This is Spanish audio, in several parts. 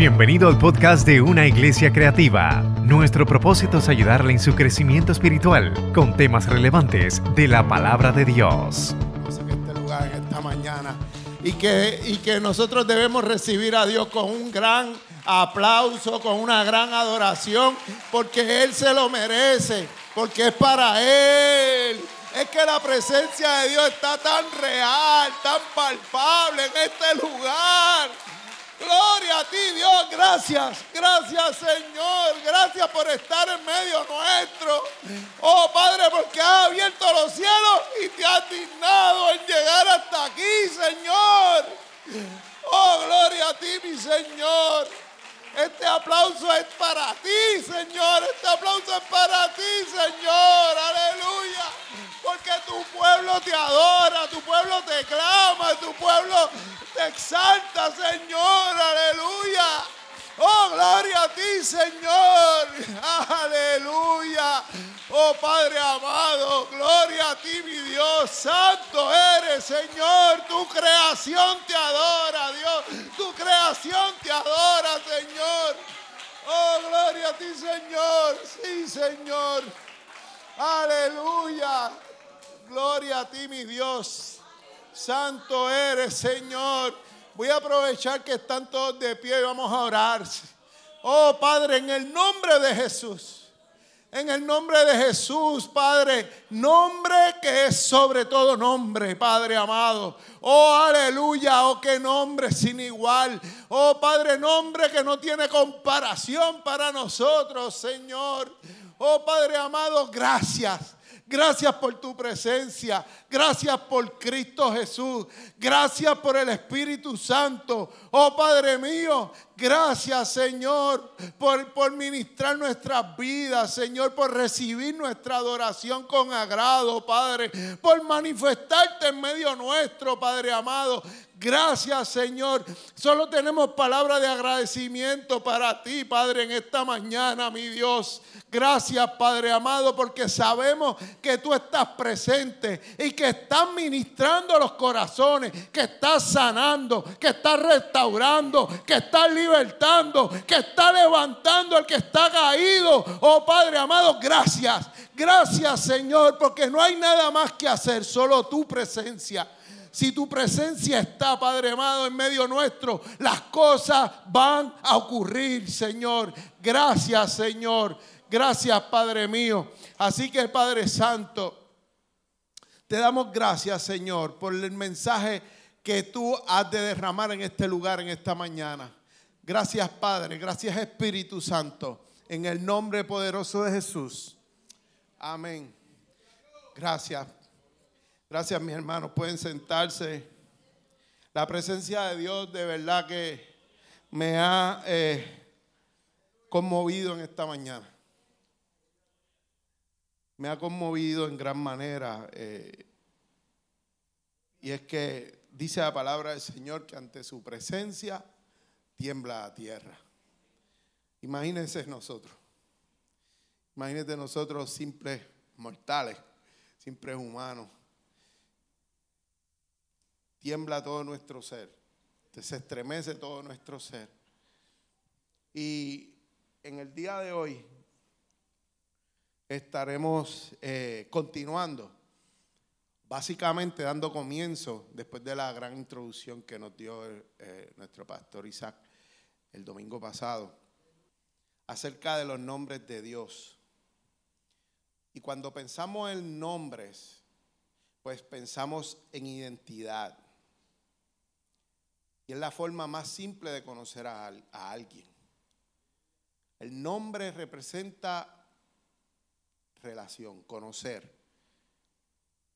Bienvenido al podcast de Una Iglesia Creativa. Nuestro propósito es ayudarle en su crecimiento espiritual con temas relevantes de la palabra de Dios. en este lugar, en esta mañana. Y que, y que nosotros debemos recibir a Dios con un gran aplauso, con una gran adoración, porque Él se lo merece, porque es para Él. Es que la presencia de Dios está tan real, tan palpable en este lugar. Gloria a ti, Dios. Gracias. Gracias, Señor. Gracias por estar en medio nuestro. Oh, Padre, porque has abierto los cielos y te has dignado en llegar hasta aquí, Señor. Oh, gloria a ti, mi Señor. Este aplauso es para ti, Señor. Este aplauso es para ti, Señor. Aleluya. Porque tu pueblo te adora, tu pueblo te clama, tu pueblo te exalta, Señor. Aleluya. Oh, gloria a ti, Señor. Aleluya. Oh, Padre amado, gloria a ti, mi Dios. Santo eres, Señor. Tu creación te adora, Dios. Tu creación te adora, Señor. Oh, gloria a ti, Señor. Sí, Señor. Aleluya. Gloria a ti, mi Dios. Santo eres, Señor. Voy a aprovechar que están todos de pie y vamos a orar. Oh Padre, en el nombre de Jesús. En el nombre de Jesús, Padre, nombre que es sobre todo nombre, Padre amado. Oh, aleluya, oh, qué nombre sin igual. Oh, Padre, nombre que no tiene comparación para nosotros, Señor. Oh, Padre amado, gracias. Gracias por tu presencia. Gracias por Cristo Jesús. Gracias por el Espíritu Santo. Oh Padre mío, gracias Señor por, por ministrar nuestras vidas. Señor, por recibir nuestra adoración con agrado, Padre. Por manifestarte en medio nuestro, Padre amado. Gracias, Señor. Solo tenemos palabra de agradecimiento para ti, Padre, en esta mañana, mi Dios. Gracias, Padre amado, porque sabemos que tú estás presente y que estás ministrando los corazones, que estás sanando, que estás restaurando, que estás libertando, que estás levantando al que está caído. Oh, Padre amado, gracias. Gracias, Señor, porque no hay nada más que hacer, solo tu presencia si tu presencia está, Padre amado, en medio nuestro, las cosas van a ocurrir, Señor. Gracias, Señor. Gracias, Padre mío. Así que, Padre Santo, te damos gracias, Señor, por el mensaje que tú has de derramar en este lugar, en esta mañana. Gracias, Padre. Gracias, Espíritu Santo. En el nombre poderoso de Jesús. Amén. Gracias. Gracias, mis hermanos. Pueden sentarse. La presencia de Dios de verdad que me ha eh, conmovido en esta mañana. Me ha conmovido en gran manera. Eh, y es que dice la palabra del Señor que ante su presencia tiembla la tierra. Imagínense nosotros. Imagínense nosotros simples mortales, simples humanos tiembla todo nuestro ser, se estremece todo nuestro ser. Y en el día de hoy estaremos eh, continuando, básicamente dando comienzo, después de la gran introducción que nos dio eh, nuestro pastor Isaac el domingo pasado, acerca de los nombres de Dios. Y cuando pensamos en nombres, pues pensamos en identidad. Y es la forma más simple de conocer a, alguien. El nombre representa relación, conocer.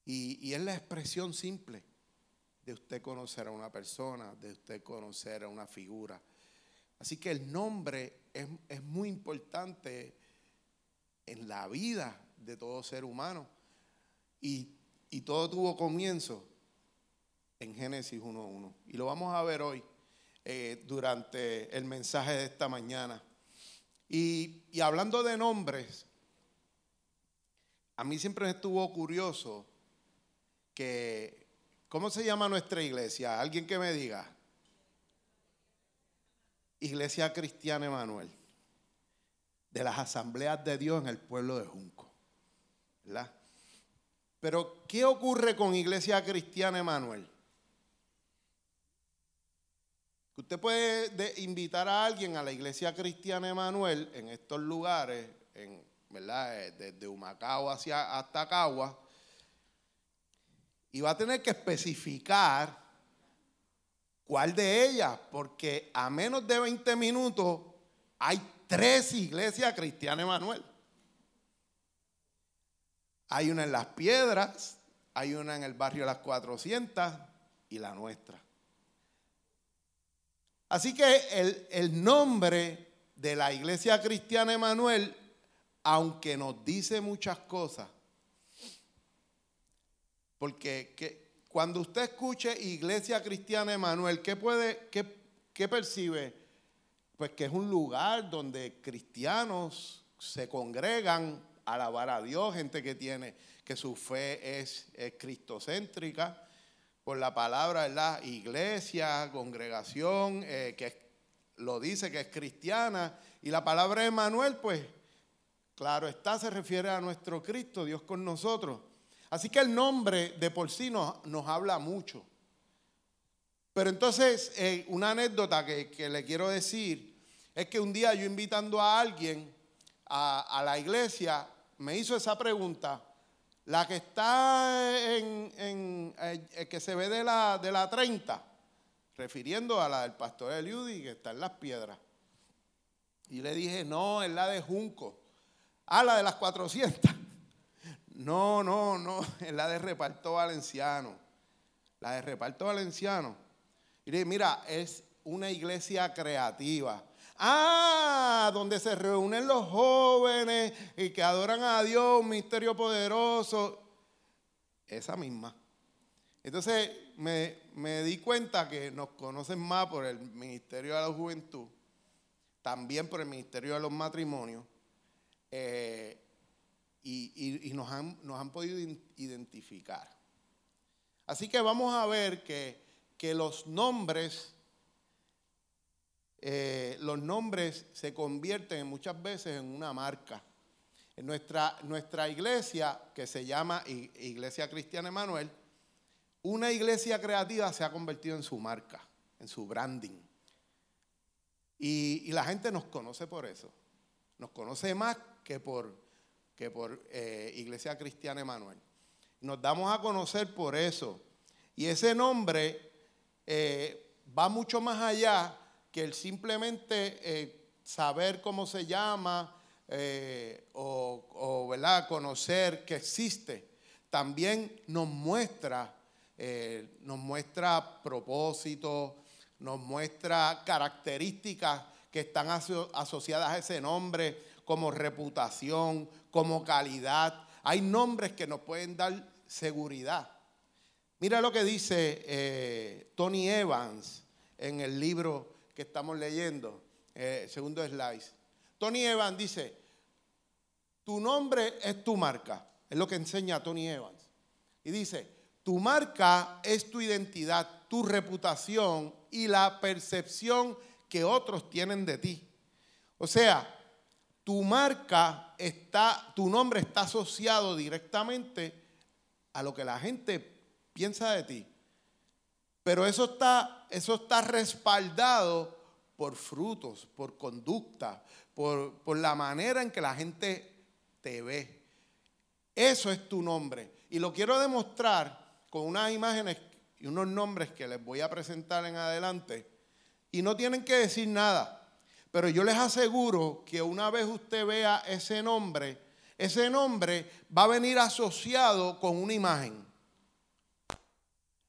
Y, y, es la expresión simple de usted conocer a una persona, de usted conocer a una figura. Así que el nombre es, es muy importante en la vida de todo ser humano. Y, y todo tuvo comienzo en Génesis 1.1. Y lo vamos a ver hoy eh, durante el mensaje de esta mañana. Y, hablando de nombres, a mí siempre estuvo curioso que, ¿cómo se llama nuestra iglesia? Alguien que me diga. Iglesia Cristiana Emanuel, de las asambleas de Dios en el pueblo de Junco. ¿verdad? Pero, ¿qué ocurre con Iglesia Cristiana Emanuel? Usted puede invitar a alguien a la Iglesia Cristiana Emanuel en estos lugares, en, ¿verdad? Eh, desde Humacao hacia, hasta Cagua, y va a tener que especificar cuál de ellas, porque a menos de 20 minutos hay tres iglesias cristianas Emanuel. Hay una en Las Piedras, hay una en el barrio Las 400 y la nuestra. Así que el, el nombre de la iglesia cristiana Emanuel, aunque nos dice muchas cosas, porque cuando usted escuche Iglesia Cristiana Emanuel, ¿qué puede, qué, qué percibe? Pues que es un lugar donde cristianos se congregan a alabar a Dios, gente que tiene, que su fe es, es cristocéntrica, por la palabra, ¿verdad? Iglesia, congregación, eh, que lo dice que es cristiana. Y la palabra Emanuel, pues, claro está, se refiere a nuestro Cristo, Dios con nosotros. Así que el nombre de por sí nos, habla mucho. Pero entonces, eh, una anécdota que, le quiero decir es que un día yo invitando a alguien a, a la iglesia, me hizo esa pregunta. La que está en, en eh, que se ve de la, de la 30, refiriendo a la del pastor Eliudi, que está en las piedras. Y le dije, no, es la de Junco. Ah, la de las 400. No, no, no, es la de reparto valenciano. La de reparto valenciano. Y le dije, mira, es una iglesia creativa. Ah, donde se reúnen los jóvenes y que adoran a Dios, un misterio poderoso. Esa misma. Entonces me, di cuenta que nos conocen más por el Ministerio de la Juventud, también por el Ministerio de los Matrimonios, eh, y, nos, han, nos, han, podido identificar. Así que vamos a ver que, que los nombres eh, los nombres se convierten muchas veces en una marca. En nuestra, nuestra iglesia, que se llama Iglesia Cristiana Emanuel, una iglesia creativa se ha convertido en su marca, en su branding. Y, la gente nos conoce por eso. Nos conoce más que por, que por eh, Iglesia Cristiana Emanuel. Nos damos a conocer por eso. Y ese nombre eh, va mucho más allá que el simplemente eh, saber cómo se llama eh, o, conocer que existe, también nos muestra, eh, nos muestra propósitos, nos muestra características que están asociadas a ese nombre, como reputación, como calidad. Hay nombres que nos pueden dar seguridad. Mira lo que dice Tony Evans en el libro que estamos leyendo, eh, segundo slide. Tony Evans dice, tu nombre es tu marca, es lo que enseña Tony Evans. Y dice, tu marca es tu identidad, tu reputación y la percepción que otros tienen de ti. O sea, tu marca está, tu nombre está asociado directamente a lo que la gente piensa de ti. Pero eso está, eso está respaldado por frutos, por conducta, por, por la manera en que la gente te ve. Eso es tu nombre. Y lo quiero demostrar con unas imágenes y unos nombres que les voy a presentar en adelante. Y no tienen que decir nada. Pero yo les aseguro que una vez usted vea ese nombre, ese nombre va a venir asociado con una imagen.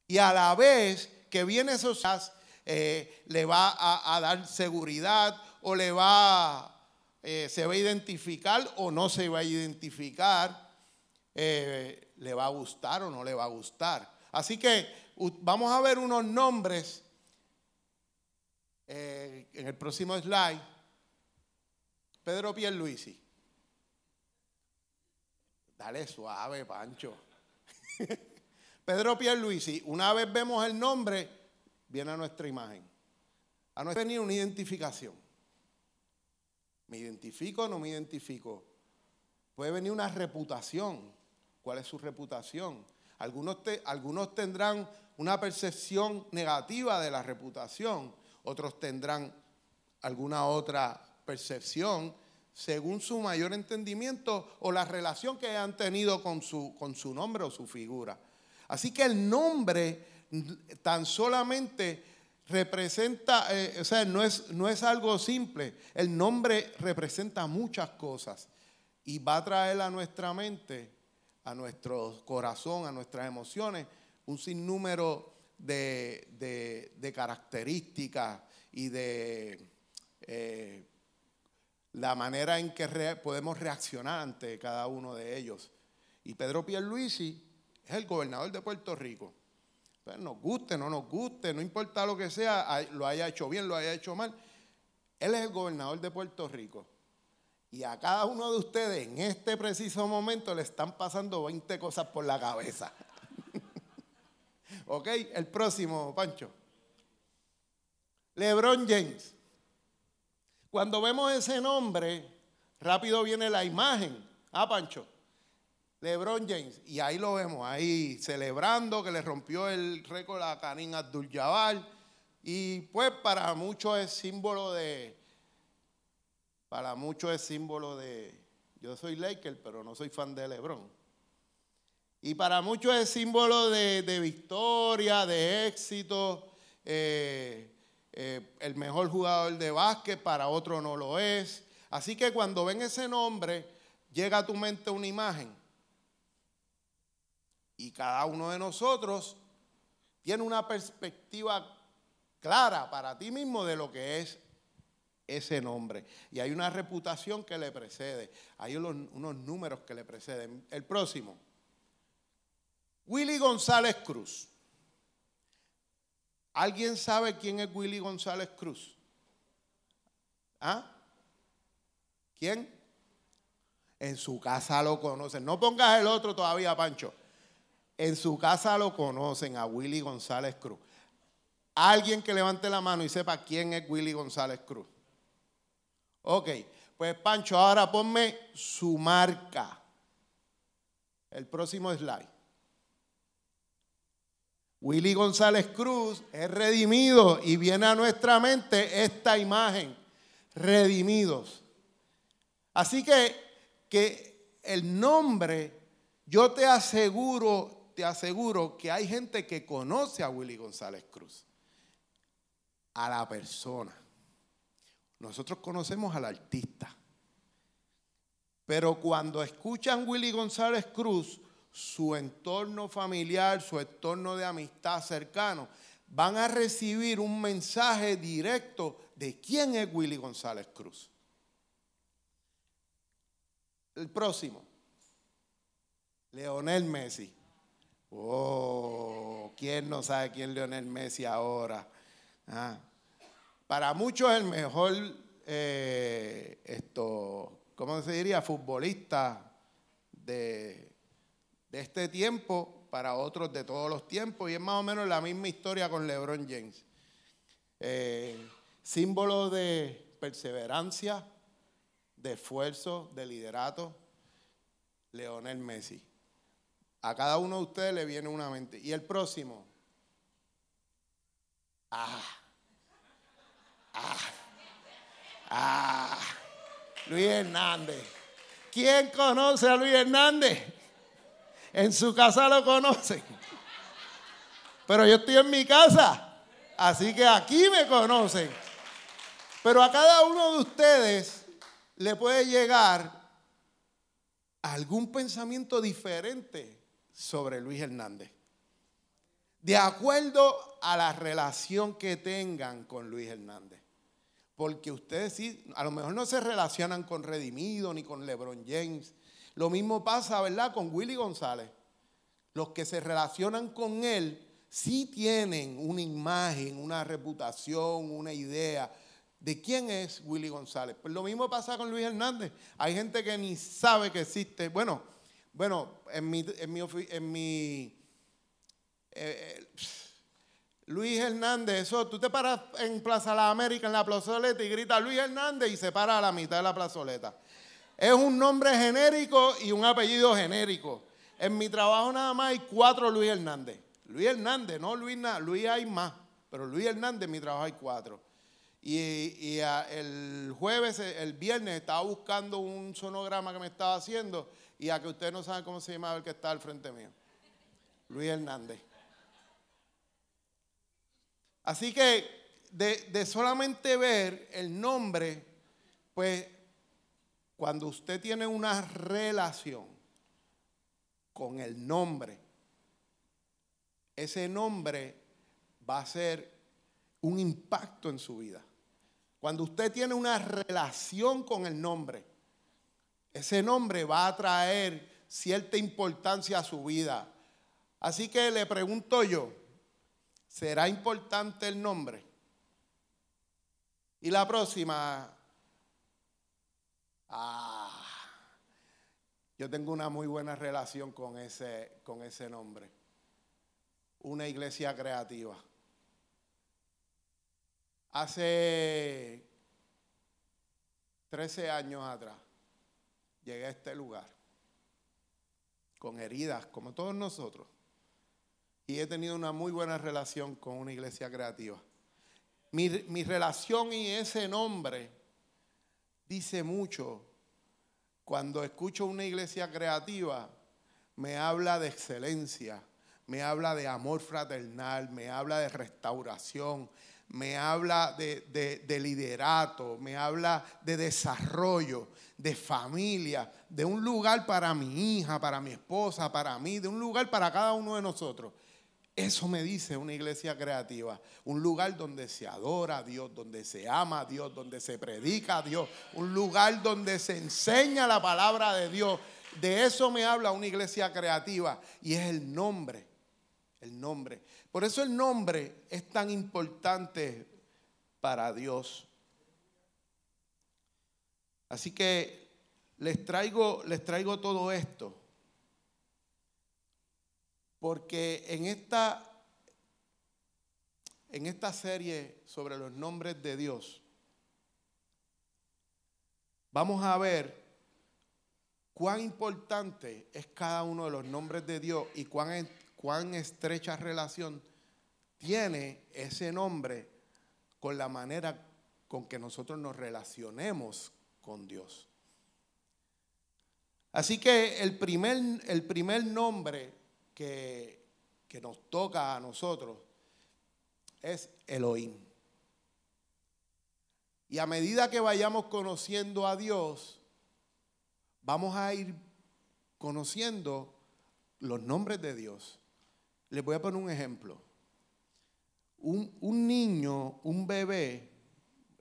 Y a la vez que viene asociado, eh, le va a, dar seguridad o le va, eh, se va a identificar o no se va a identificar, eh, le va a gustar o no le va a gustar. Así que vamos a ver unos nombres en el próximo slide. Pedro Pierluisi. Dale suave, Pancho. Pedro Pierluisi, una vez vemos el nombre, viene a nuestra imagen. A no venir una identificación. ¿Me identifico o no me identifico? Puede venir una reputación. ¿Cuál es su reputación? Algunos, algunos tendrán una percepción negativa de la reputación, otros tendrán alguna otra percepción según su mayor entendimiento o la relación que han tenido con su, con su nombre o su figura. Así que el nombre tan solamente representa, eh, o sea, no es, no es algo simple. El nombre representa muchas cosas y va a traer a nuestra mente, a nuestro corazón, a nuestras emociones, un sinnúmero de, de, características y de eh, la manera en que podemos reaccionar ante cada uno de ellos. Y Pedro Pierluisi es el gobernador de Puerto Rico. Pues nos guste, no nos guste, no importa lo que sea, lo haya hecho bien, lo haya hecho mal. Él es el gobernador de Puerto Rico. Y a cada uno de ustedes en este preciso momento le están pasando 20 cosas por la cabeza. ok, el próximo, Pancho. LeBron James. Cuando vemos ese nombre, rápido viene la imagen. Ah, Pancho. LeBron James. Y ahí lo vemos, ahí celebrando que le rompió el récord a Karim Abdul-Jabbar. Y pues para muchos es símbolo de, para muchos es símbolo de, yo soy Laker, pero no soy fan de LeBron. Y para muchos es símbolo de, victoria, de éxito. Eh, eh, el mejor jugador de básquet, para otro no lo es. Así que cuando ven ese nombre, llega a tu mente una imagen. Y cada uno de nosotros tiene una perspectiva clara para ti mismo de lo que es ese nombre. Y hay una reputación que le precede. Hay unos, números que le preceden. El próximo. Willy González Cruz. ¿Alguien sabe quién es Willy González Cruz? ¿Ah? ¿Quién? En su casa lo conocen. No pongas el otro todavía, Pancho. En su casa lo conocen a Willy González Cruz. Alguien que levante la mano y sepa quién es Willy González Cruz. Ok, pues Pancho, ahora ponme su marca. El próximo slide. Willy González Cruz es redimido y viene a nuestra mente esta imagen, redimidos. Así que, que el nombre, yo te aseguro te aseguro que hay gente que conoce a Willy González Cruz, a la persona. Nosotros conocemos al artista. Pero cuando escuchan Willy González Cruz, su entorno familiar, su entorno de amistad cercano, van a recibir un mensaje directo de quién es Willy González Cruz. El próximo, Leonel Messi. Oh, ¿quién no sabe quién es Leonel Messi ahora? Ah, para muchos el mejor, eh, esto, ¿cómo se diría? Futbolista de, este tiempo, para otros de todos los tiempos, y es más o menos la misma historia con LeBron James. Eh, símbolo de perseverancia, de esfuerzo, de liderato, Leonel Messi. A cada uno de ustedes le viene una mente. Y el próximo. Ah. Ah. Ah. Luis Hernández. ¿Quién conoce a Luis Hernández? En su casa lo conocen. Pero yo estoy en mi casa. Así que aquí me conocen. Pero a cada uno de ustedes le puede llegar algún pensamiento diferente sobre Luis Hernández. De acuerdo a la relación que tengan con Luis Hernández. Porque ustedes sí, a lo mejor no se relacionan con Redimido ni con LeBron James. Lo mismo pasa, ¿verdad?, con Willy González. Los que se relacionan con él sí tienen una imagen, una reputación, una idea de quién es Willy González. Pues lo mismo pasa con Luis Hernández. Hay gente que ni sabe que existe. Bueno, bueno, en mi, en mi, en mi eh, Luis Hernández, eso, tú te paras en Plaza La América, en la plazoleta, y gritas Luis Hernández y se para a la mitad de la plazoleta. Es un nombre genérico y un apellido genérico. En mi trabajo nada más hay cuatro Luis Hernández. Luis Hernández, no Luis Luis hay más, pero Luis Hernández en mi trabajo hay cuatro. Y, el jueves, el viernes, estaba buscando un sonograma que me estaba haciendo y a que ustedes no saben cómo se llamaba el que está al frente mío. Luis Hernández. Así que de, solamente ver el nombre, pues cuando usted tiene una relación con el nombre, ese nombre va a ser un impacto en su vida. Cuando usted tiene una relación con el nombre, ese nombre va a traer cierta importancia a su vida. Así que le pregunto yo, ¿será importante el nombre? Y la próxima, ah, yo tengo una muy buena relación con ese, con ese nombre. Una iglesia creativa. Hace 13 años atrás llegué a este lugar con heridas, como todos nosotros. Y he tenido una muy buena relación con una iglesia creativa. Mi, mi relación y ese nombre dice mucho. Cuando escucho una iglesia creativa, me habla de excelencia, me habla de amor fraternal, me habla de restauración, me habla de, liderato, me habla de desarrollo, de familia, de un lugar para mi hija, para mi esposa, para mí, de un lugar para cada uno de nosotros. Eso me dice una iglesia creativa, un lugar donde se adora a Dios, donde se ama a Dios, donde se predica a Dios, un lugar donde se enseña la palabra de Dios. De eso me habla una iglesia creativa y es el nombre, el nombre. Por eso el nombre es tan importante para Dios. Así que les traigo, les traigo todo esto. Porque en esta, en esta serie sobre los nombres de Dios, vamos a ver cuán importante es cada uno de los nombres de Dios y cuán cuán estrecha relación tiene ese nombre con la manera con que nosotros nos relacionemos con Dios. Así que el primer, el primer nombre que, que nos toca a nosotros es Elohim. Y a medida que vayamos conociendo a Dios, vamos a ir conociendo los nombres de Dios. Les voy a poner un ejemplo. Un, niño, un bebé,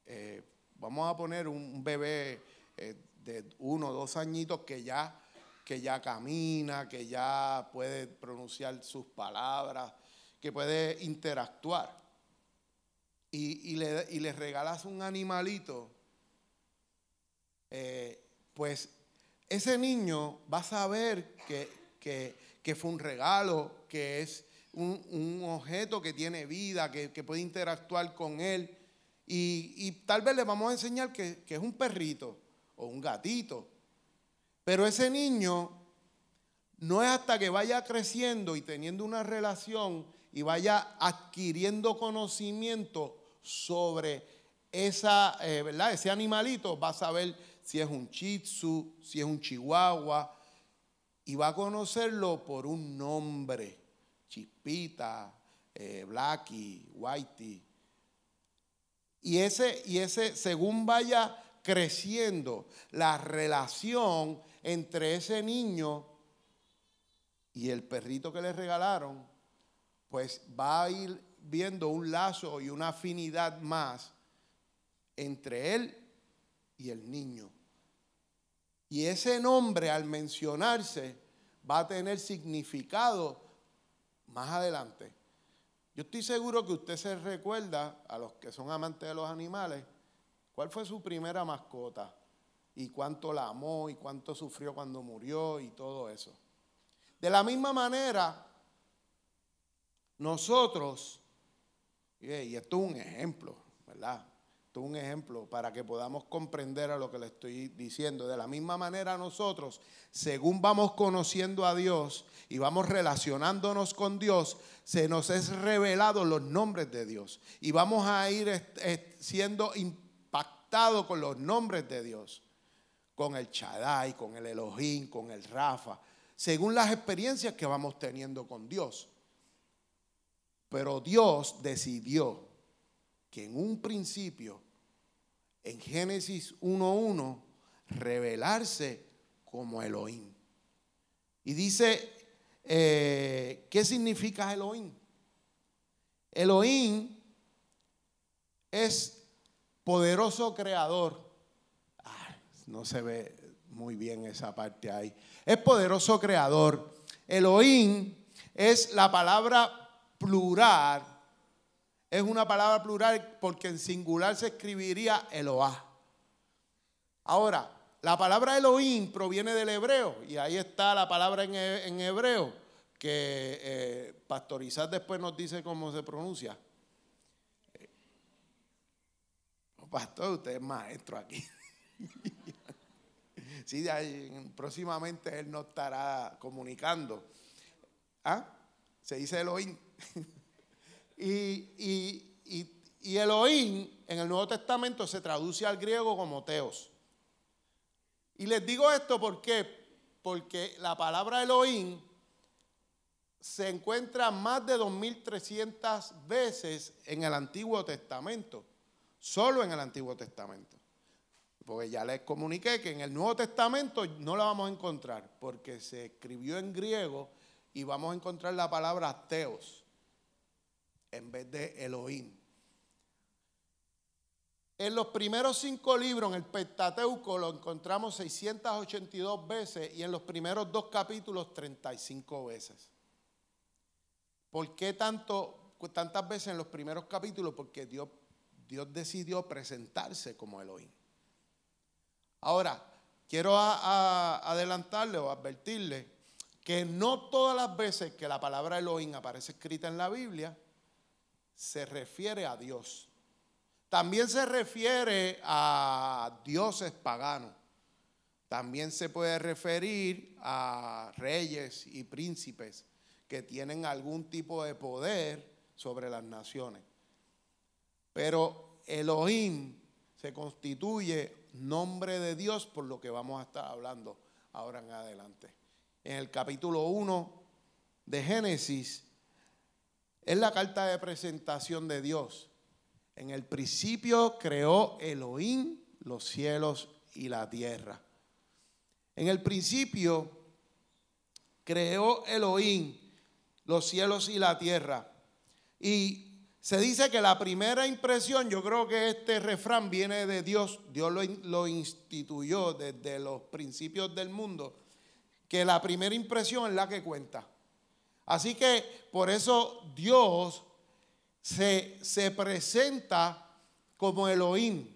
eh, vamos a poner un bebé eh, de uno o dos añitos que ya, que ya camina, que ya puede pronunciar sus palabras, que puede interactuar. Y, le, regalas un animalito, eh, pues ese niño va a saber que, que que fue un regalo, que es un, objeto que tiene vida, que, puede interactuar con él. Y, tal vez le vamos a enseñar que, que es un perrito o un gatito. Pero ese niño no es hasta que vaya creciendo y teniendo una relación y vaya adquiriendo conocimiento sobre esa, eh, ¿verdad? ese animalito, va a saber si es un chitsu, si es un chihuahua, y va a conocerlo por un nombre, Chispita, eh, Whitey. Y ese, y ese, según vaya creciendo la relación entre ese niño y el perrito que le regalaron, pues va a ir viendo un lazo y una afinidad más entre él y el niño. Y ese nombre al mencionarse va a tener significado más adelante. Yo estoy seguro que usted se recuerda, a los que son amantes de los animales, cuál fue su primera mascota y cuánto la amó y cuánto sufrió cuando murió y todo eso. De la misma manera, nosotros Y esto es un ejemplo, ¿verdad? Un ejemplo para que podamos comprender a lo que le estoy diciendo. De la misma manera nosotros, según vamos conociendo a Dios y vamos relacionándonos con Dios, se nos es revelado los nombres de Dios. Y vamos a ir siendo impactados con los nombres de Dios. Con el Chadai, con el Elohim, con el Rafa. Según las experiencias que vamos teniendo con Dios. Pero Dios decidió que en un principio, en Génesis 1.1, revelarse como Elohim. Y dice, eh, ¿qué significa Elohim? Elohim es poderoso creador. no se ve muy bien esa parte ahí. Es poderoso creador. Elohim es la palabra plural es una palabra plural porque en singular se escribiría Eloah. Ahora, la palabra Elohim proviene del hebreo y ahí está la palabra en, hebreo que eh, Pastorizar después nos dice cómo se pronuncia. Eh, pastor, usted es maestro aquí. sí, próximamente él nos estará comunicando. ¿Ah? Se dice Elohim. y, Elohim en el Nuevo Testamento se traduce al griego como Teos. Y les digo esto porque, porque la palabra Elohim se encuentra más de 2.300 veces en el Antiguo Testamento, solo en el Antiguo Testamento. Porque ya les comuniqué que en el Nuevo Testamento no la vamos a encontrar, porque se escribió en griego y vamos a encontrar la palabra teos en vez de Elohim. En los primeros cinco libros, en el Pentateuco, lo encontramos 682 veces y en los primeros dos capítulos 35 veces. ¿Por qué tanto, tantas veces en los primeros capítulos? Porque Dios, Dios decidió presentarse como Elohim. Ahora, quiero adelantarle o advertirle que no todas las veces que la palabra Elohim aparece escrita en la Biblia, se refiere a Dios. También se refiere a dioses paganos. También se puede referir a reyes y príncipes que tienen algún tipo de poder sobre las naciones. Pero Elohim se constituye nombre de Dios por lo que vamos a estar hablando ahora en adelante. En el capítulo 1 de Génesis es la carta de presentación de Dios. En el principio creó Elohim los cielos y la tierra. En el principio creó Elohim los cielos y la tierra. Y se dice que la primera impresión, yo creo que este refrán viene de Dios, Dios lo, instituyó desde los principios del mundo, que la primera impresión es la que cuenta. Así que por eso Dios se, se presenta como Elohim,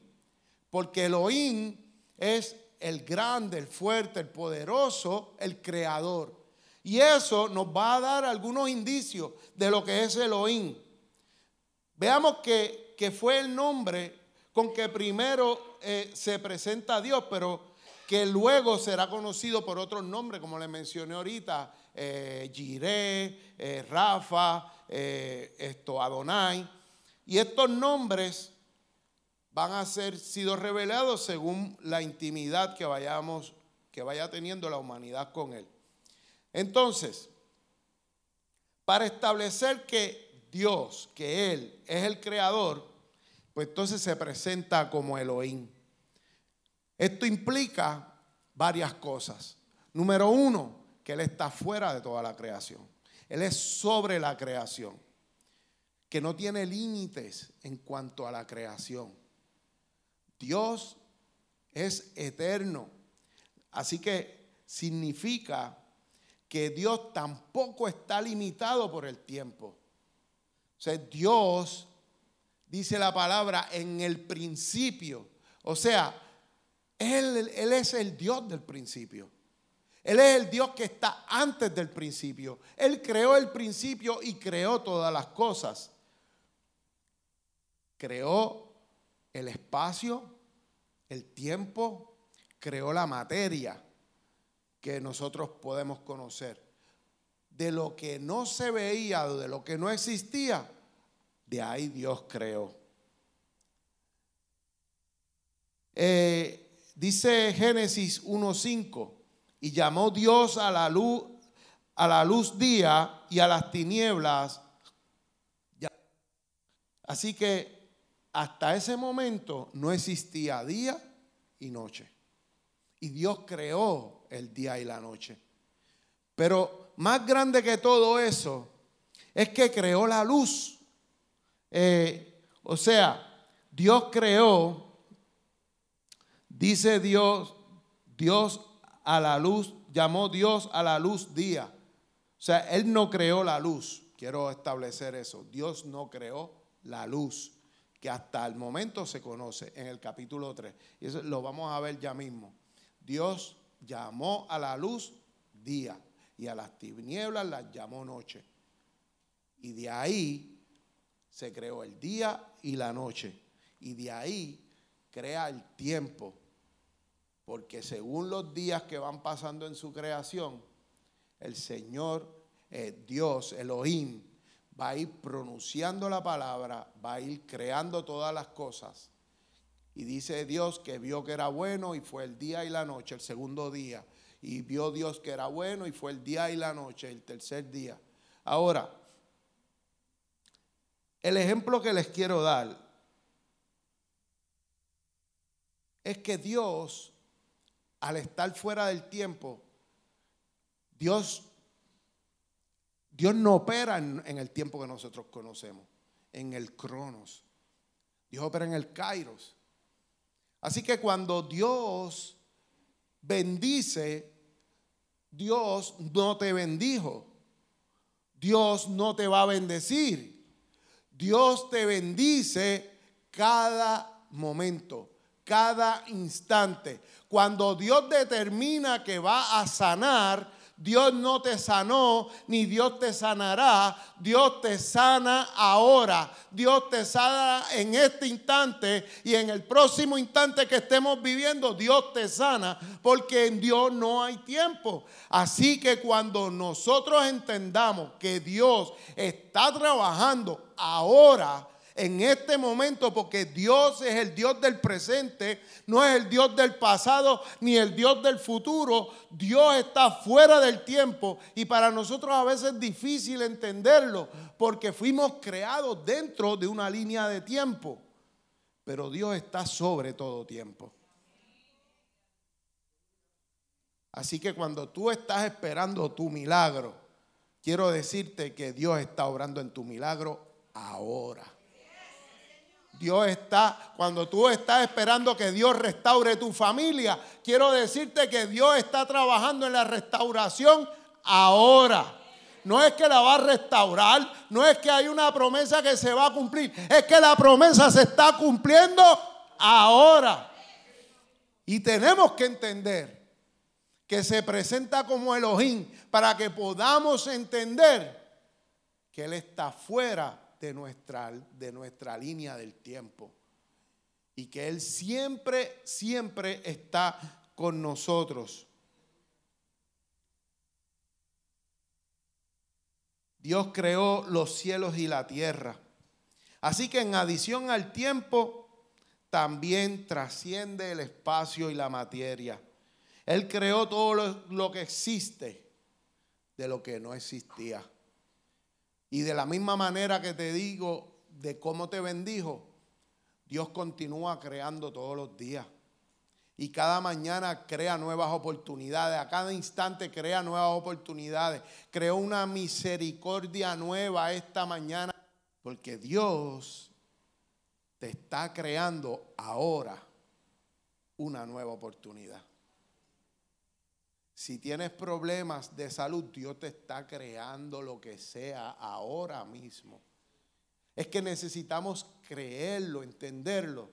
porque Elohim es el grande, el fuerte, el poderoso, el creador. Y eso nos va a dar algunos indicios de lo que es Elohim. Veamos que, fue el nombre con que primero eh, se presenta a Dios, pero que luego será conocido por otros nombres, como le mencioné ahorita, eh, Jiré, eh, Rafa, eh, esto, Adonai. Y estos nombres van a ser sido revelados según la intimidad que vayamos, que vaya teniendo la humanidad con él. Entonces, para establecer que Dios, que Él es el creador, pues entonces se presenta como Elohim. Esto implica varias cosas. Número uno, que Él está fuera de toda la creación. Él es sobre la creación, que no tiene límites en cuanto a la creación. Dios es eterno. Así que significa que Dios tampoco está limitado por el tiempo. O sea, Dios, dice la palabra, en el principio. O sea, él, es el Dios del principio. Él es el Dios que está antes del principio. Él creó el principio y creó todas las cosas. creó el espacio, el tiempo, creó la materia que nosotros podemos conocer. De lo que no se veía, de lo que no existía, de ahí Dios creó. Eh, dice Génesis 1.5, y llamó Dios a la luz, a la luz día y a las tinieblas. Así que hasta ese momento no existía día y noche. Y Dios creó el día y la noche. Pero más grande que todo eso es que creó la luz. Eh, o sea, Dios creó Dice Dios, Dios a la luz, llamó Dios a la luz día. O sea, Él no creó la luz. Quiero establecer eso. Dios no creó la luz, que hasta el momento se conoce en el capítulo 3. Y eso lo vamos a ver ya mismo. Dios llamó a la luz día y a las tinieblas las llamó noche. Y de ahí se creó el día y la noche. Y de ahí crea el tiempo porque según los días que van pasando en su creación, el Señor, eh, Dios, Elohim, va a ir pronunciando la palabra, va a ir creando todas las cosas. Y dice Dios que vio que era bueno y fue el día y la noche, el segundo día. Y vio Dios que era bueno y fue el día y la noche, el tercer día. Ahora, el ejemplo que les quiero dar es que Dios al estar fuera del tiempo, Dios, Dios no opera en, el tiempo que nosotros conocemos, en el cronos. Dios opera en el kairos. Así que cuando Dios bendice, Dios no te bendijo. Dios no te va a bendecir. Dios te bendice cada momento, cada instante. Cuando Dios determina que va a sanar, Dios no te sanó, ni Dios te sanará. Dios te sana ahora. Dios te sana en este instante y en el próximo instante que estemos viviendo, Dios te sana, porque en Dios no hay tiempo. Así que cuando nosotros entendamos que Dios está trabajando ahora, en este momento porque Dios es el Dios del presente, no es el Dios del pasado ni el Dios del futuro. Dios está fuera del tiempo y para nosotros a veces es difícil entenderlo porque fuimos creados dentro de una línea de tiempo, pero Dios está sobre todo tiempo. Así que cuando tú estás esperando tu milagro, quiero decirte que Dios está obrando en tu milagro ahora. Dios está, cuando tú estás esperando que Dios restaure tu familia, quiero decirte que Dios está trabajando en la restauración ahora. No es que la va a restaurar, no es que hay una promesa que se va a cumplir, es que la promesa se está cumpliendo ahora. Y tenemos que entender que se presenta como Elohim para que podamos entender que Él está fuera de nuestra, de nuestra línea del tiempo. Y que Él siempre, siempre está con nosotros. Dios creó los cielos y la tierra. Así que en adición al tiempo, también trasciende el espacio y la materia. Él creó todo lo, lo que existe de lo que no existía. Y de la misma manera que te digo de cómo te bendijo, Dios continúa creando todos los días. Y cada mañana crea nuevas oportunidades, a cada instante crea nuevas oportunidades. Creó una misericordia nueva esta mañana, porque Dios te está creando ahora una nueva oportunidad. Si tienes problemas de salud, Dios te está creando lo que sea ahora mismo. Es que necesitamos creerlo, entenderlo,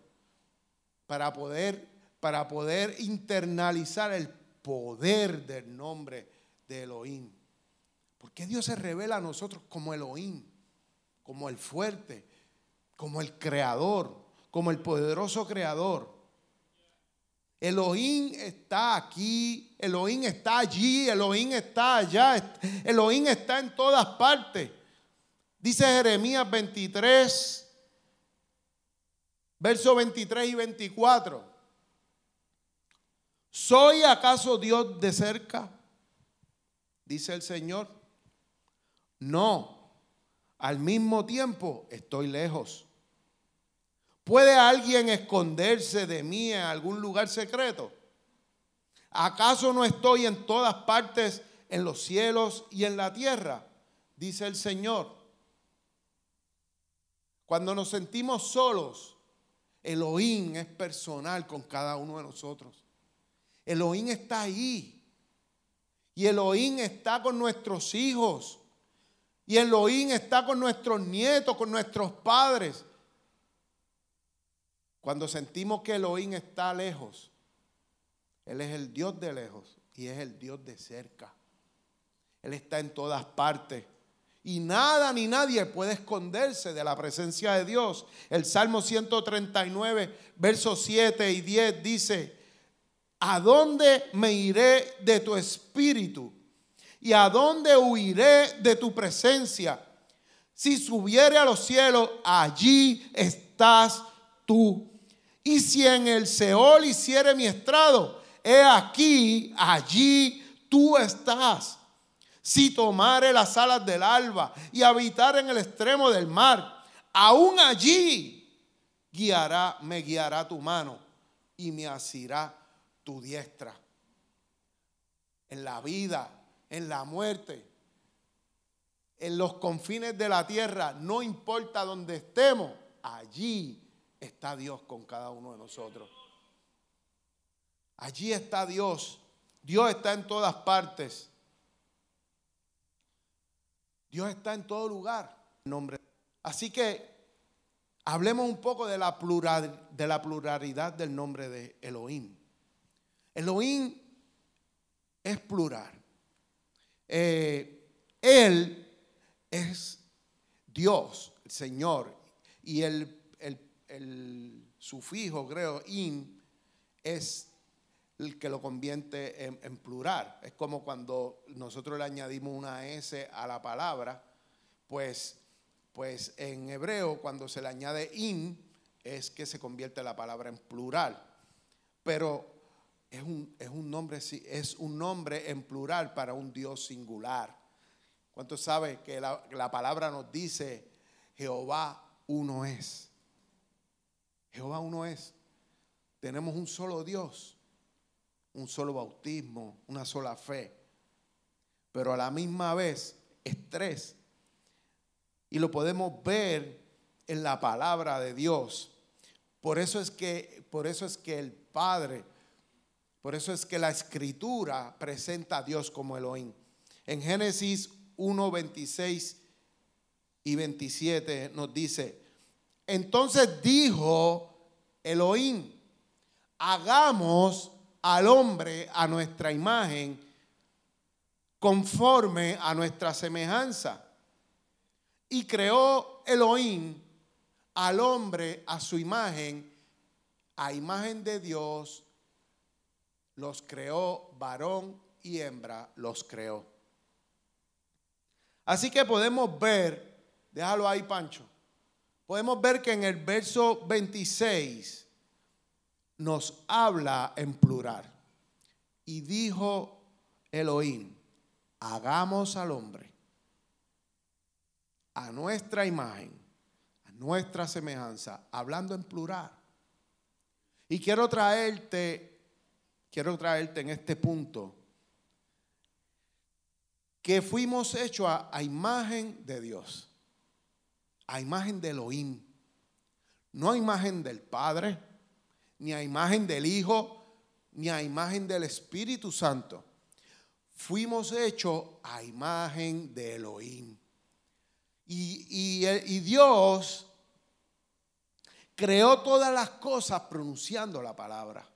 para poder, para poder internalizar el poder del nombre de Elohim. Porque Dios se revela a nosotros como Elohim, como el fuerte, como el creador, como el poderoso creador. Elohim está aquí, Elohim está allí, Elohim está allá, Elohim está en todas partes. Dice Jeremías 23, versos 23 y 24. ¿Soy acaso Dios de cerca? Dice el Señor. No, al mismo tiempo estoy lejos. ¿Puede alguien esconderse de mí en algún lugar secreto? ¿Acaso no estoy en todas partes, en los cielos y en la tierra? Dice el Señor. Cuando nos sentimos solos, Elohim es personal con cada uno de nosotros. Elohim está ahí. Y Elohim está con nuestros hijos. Y Elohim está con nuestros nietos, con nuestros padres. Cuando sentimos que Elohim está lejos, Él es el Dios de lejos y es el Dios de cerca. Él está en todas partes. Y nada ni nadie puede esconderse de la presencia de Dios. El Salmo 139, versos 7 y 10 dice, ¿a dónde me iré de tu espíritu? ¿Y a dónde huiré de tu presencia? Si subiere a los cielos, allí estás tú y si en el Seol hiciere mi estrado, he aquí, allí tú estás. Si tomare las alas del alba y habitar en el extremo del mar, aún allí guiará, me guiará tu mano y me asirá tu diestra. En la vida, en la muerte, en los confines de la tierra, no importa donde estemos, allí está Dios con cada uno de nosotros. Allí está Dios. Dios está en todas partes. Dios está en todo lugar. Así que hablemos un poco de la, plural, de la pluralidad del nombre de Elohim. Elohim es plural. Eh, él es Dios, el Señor, y el el sufijo creo, in, es el que lo convierte en, plural. Es como cuando nosotros le añadimos una S a la palabra, pues, pues en hebreo cuando se le añade in es que se convierte la palabra en plural. Pero es un, es un nombre, es un nombre en plural para un Dios singular. ¿Cuántos sabe que la, la palabra nos dice Jehová uno es? Jehová uno es. Tenemos un solo Dios, un solo bautismo, una sola fe. Pero a la misma vez es tres. Y lo podemos ver en la palabra de Dios. Por eso es que, por eso es que el Padre, por eso es que la escritura presenta a Dios como Elohim. En Génesis 1, 26 y 27 nos dice, entonces dijo Elohim, hagamos al hombre a nuestra imagen, conforme a nuestra semejanza. Y creó Elohim al hombre a su imagen, a imagen de Dios, los creó varón y hembra, los creó. Así que podemos ver, déjalo ahí Pancho, podemos ver que en el verso 26 nos habla en plural. Y dijo Elohim, hagamos al hombre a nuestra imagen, a nuestra semejanza, hablando en plural. Y quiero traerte, quiero traerte en este punto, que fuimos hechos a, a imagen de Dios a imagen de Elohim. No a imagen del Padre, ni a imagen del Hijo, ni a imagen del Espíritu Santo. Fuimos hechos a imagen de Elohim. Y, y, Dios creó todas las cosas pronunciando la palabra.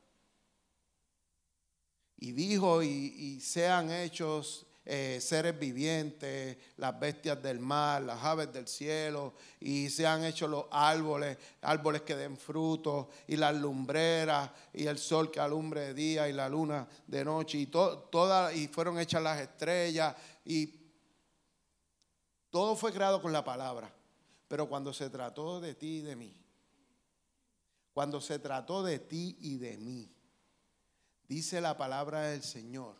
Y dijo, y, y sean hechos eh, seres vivientes, las bestias del mar, las aves del cielo, y se han hecho los árboles, árboles que den frutos, y las lumbreras, y el sol que alumbre de día, y la luna de noche, y, toda, y fueron hechas las estrellas, y todo fue creado con la palabra. Pero cuando se trató de ti y de mí, cuando se trató de ti y de mí, dice la palabra del Señor,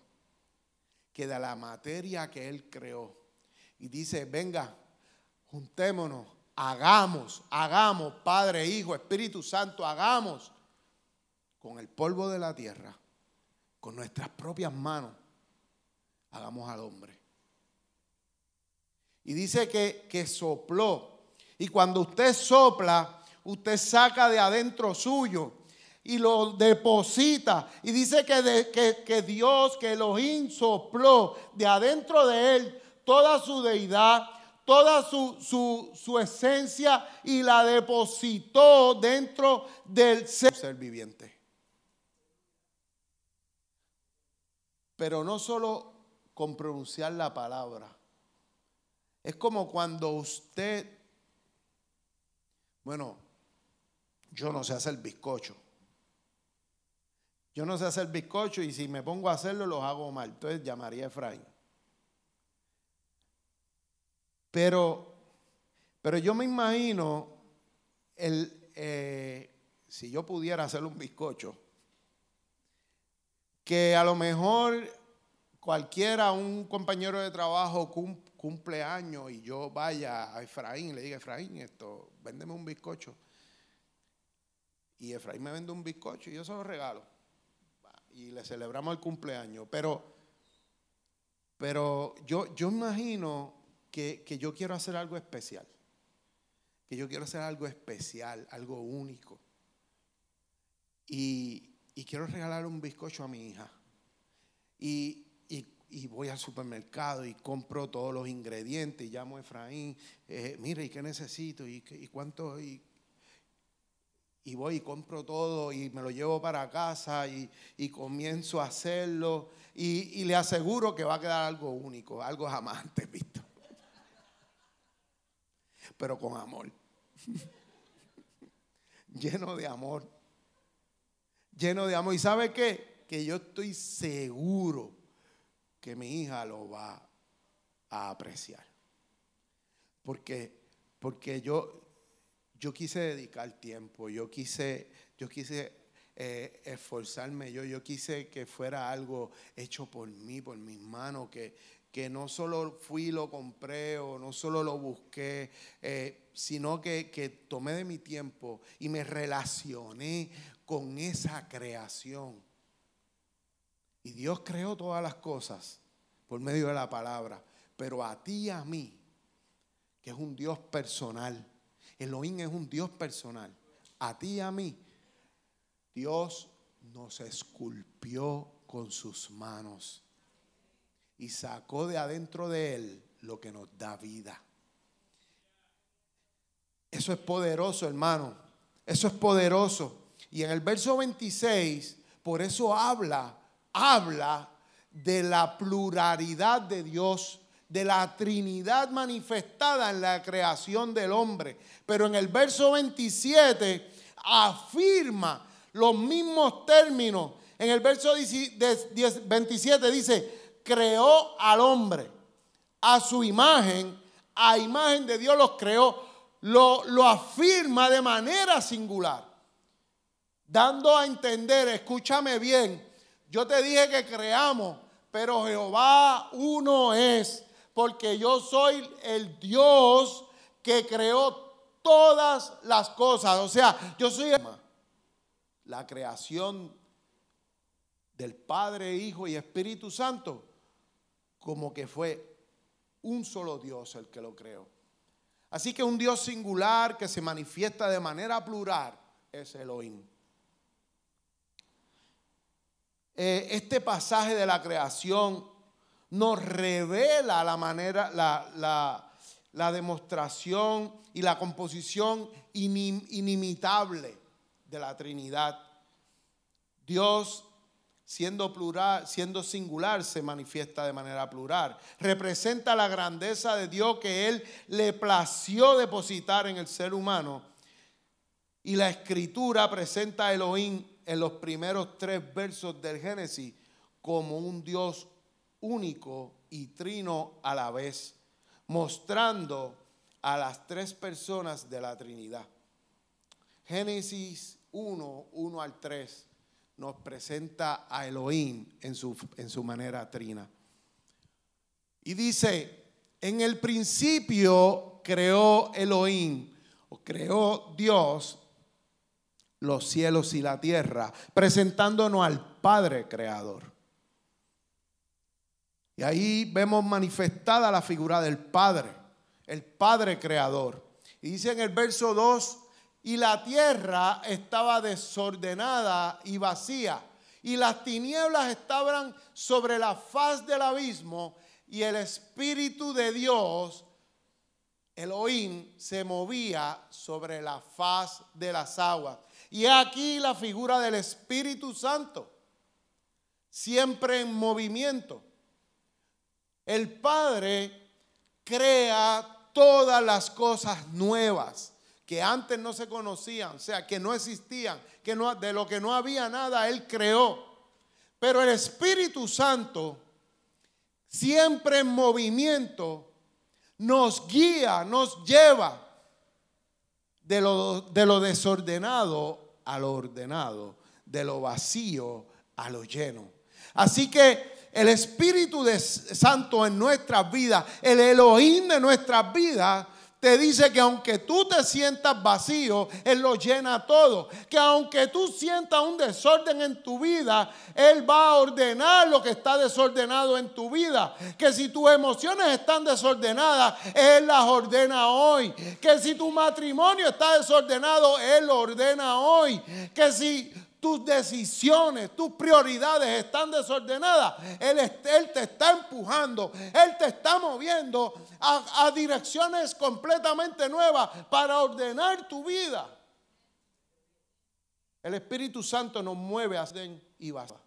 que de la materia que Él creó, y dice, venga, juntémonos, hagamos, hagamos, Padre, Hijo, Espíritu Santo, hagamos con el polvo de la tierra, con nuestras propias manos, hagamos al hombre. Y dice que, que sopló y cuando usted sopla, usted saca de adentro suyo y lo deposita. Y dice que, que, Dios, que Elohim sopló de adentro de él toda su deidad, toda su, su, su esencia y la depositó dentro del ser viviente. Pero no solo con pronunciar la palabra. Es como cuando usted bueno, yo no sé hacer bizcocho. Yo no sé hacer bizcocho y si me pongo a hacerlo los hago mal. Entonces llamaría a Efraín. Pero, pero yo me imagino el, eh, si yo pudiera hacer un bizcocho, que a lo mejor cualquiera, un compañero de trabajo cumple años y yo vaya a Efraín y le diga, Efraín, esto, véndeme un bizcocho. Y Efraín me vende un bizcocho y yo se lo regalo. Y le celebramos el cumpleaños. Pero, pero yo, yo imagino que, yo quiero hacer algo especial. Que yo quiero hacer algo especial, algo único. Y, y quiero regalar un bizcocho a mi hija. Y, y voy al supermercado y compro todos los ingredientes llamo a Efraín, eh, mire, ¿y qué necesito? ¿Y, cuánto? Voy y compro todo y me lo llevo para casa y, comienzo a hacerlo y, le aseguro que va a quedar algo único, algo jamás antes visto. Pero con amor. Lleno de amor. Lleno de amor. ¿Y sabe qué? Que yo estoy seguro que mi hija lo va a apreciar. Porque, porque yo, yo quise dedicar tiempo, yo quise, yo quise eh, esforzarme, yo, yo quise que fuera algo hecho por mí, por mis manos, que, que no solo fui y lo compré o no solo lo busqué, eh, sino que, que tomé de mi tiempo y me relacioné con esa creación y Dios creó todas las cosas por medio de la palabra. Pero a ti y a mí, que es un Dios personal, Elohim es un Dios personal. A ti y a mí, Dios nos esculpió con sus manos y sacó de adentro de él lo que nos da vida. Eso es poderoso, hermano. Eso es poderoso. Y en el verso 26, por eso habla habla de la pluralidad de Dios, de la Trinidad manifestada en la creación del hombre. Pero en el verso 27 afirma los mismos términos. En el verso 27 dice, creó al hombre a su imagen, a imagen de Dios los creó, lo, lo afirma de manera singular, dando a entender, escúchame bien, yo te dije que creamos, pero Jehová uno es, porque yo soy el Dios que creó todas las cosas. O sea, yo soy la creación del Padre, Hijo y Espíritu Santo, como que fue un solo Dios el que lo creó. Así que un Dios singular que se manifiesta de manera plural es Elohim. Eh, este pasaje de la creación nos revela la manera, la, demostración y la composición inimitable de la Trinidad. Dios siendo plural, siendo singular, se manifiesta de manera plural. Representa la grandeza de Dios que Él le plació depositar en el ser humano. Y la escritura presenta a Elohim en los primeros tres versos del Génesis como un Dios único y trino a la vez, mostrando a las tres personas de la Trinidad. Génesis 1, 1 al 3 nos presenta a Elohim en su, en su manera trina. Y dice, en el principio creó Elohim, o creó Dios los cielos y la tierra, presentándonos al Padre Creador. Y ahí vemos manifestada la figura del Padre, el Padre Creador. Y dice en el verso 2, y la tierra estaba desordenada y vacía, y las tinieblas estaban sobre la faz del abismo, y el Espíritu de Dios, Elohim, se movía sobre la faz de las aguas. Y aquí la figura del Espíritu Santo, siempre en movimiento. El Padre crea todas las cosas nuevas que antes no se conocían, o sea, que no existían, que de lo que no había nada, Él creó. Pero el Espíritu Santo, siempre en movimiento, nos guía, nos lleva de lo, de lo desordenado a lo ordenado, de lo vacío a lo lleno. Así que el Espíritu de Santo en nuestras vidas, el Elohim de nuestras vidas, te dice que aunque tú te sientas vacío, Él lo llena todo. Que aunque tú sientas un desorden en tu vida, Él va a ordenar lo que está desordenado en tu vida. Que si tus emociones están desordenadas, Él las ordena hoy. Que si tu matrimonio está desordenado, Él lo ordena hoy. Que si tus decisiones, tus prioridades están desordenadas, Él, te está empujando, Él te está moviendo a, a direcciones completamente nuevas para ordenar tu vida. El Espíritu Santo nos mueve a orden y vacío.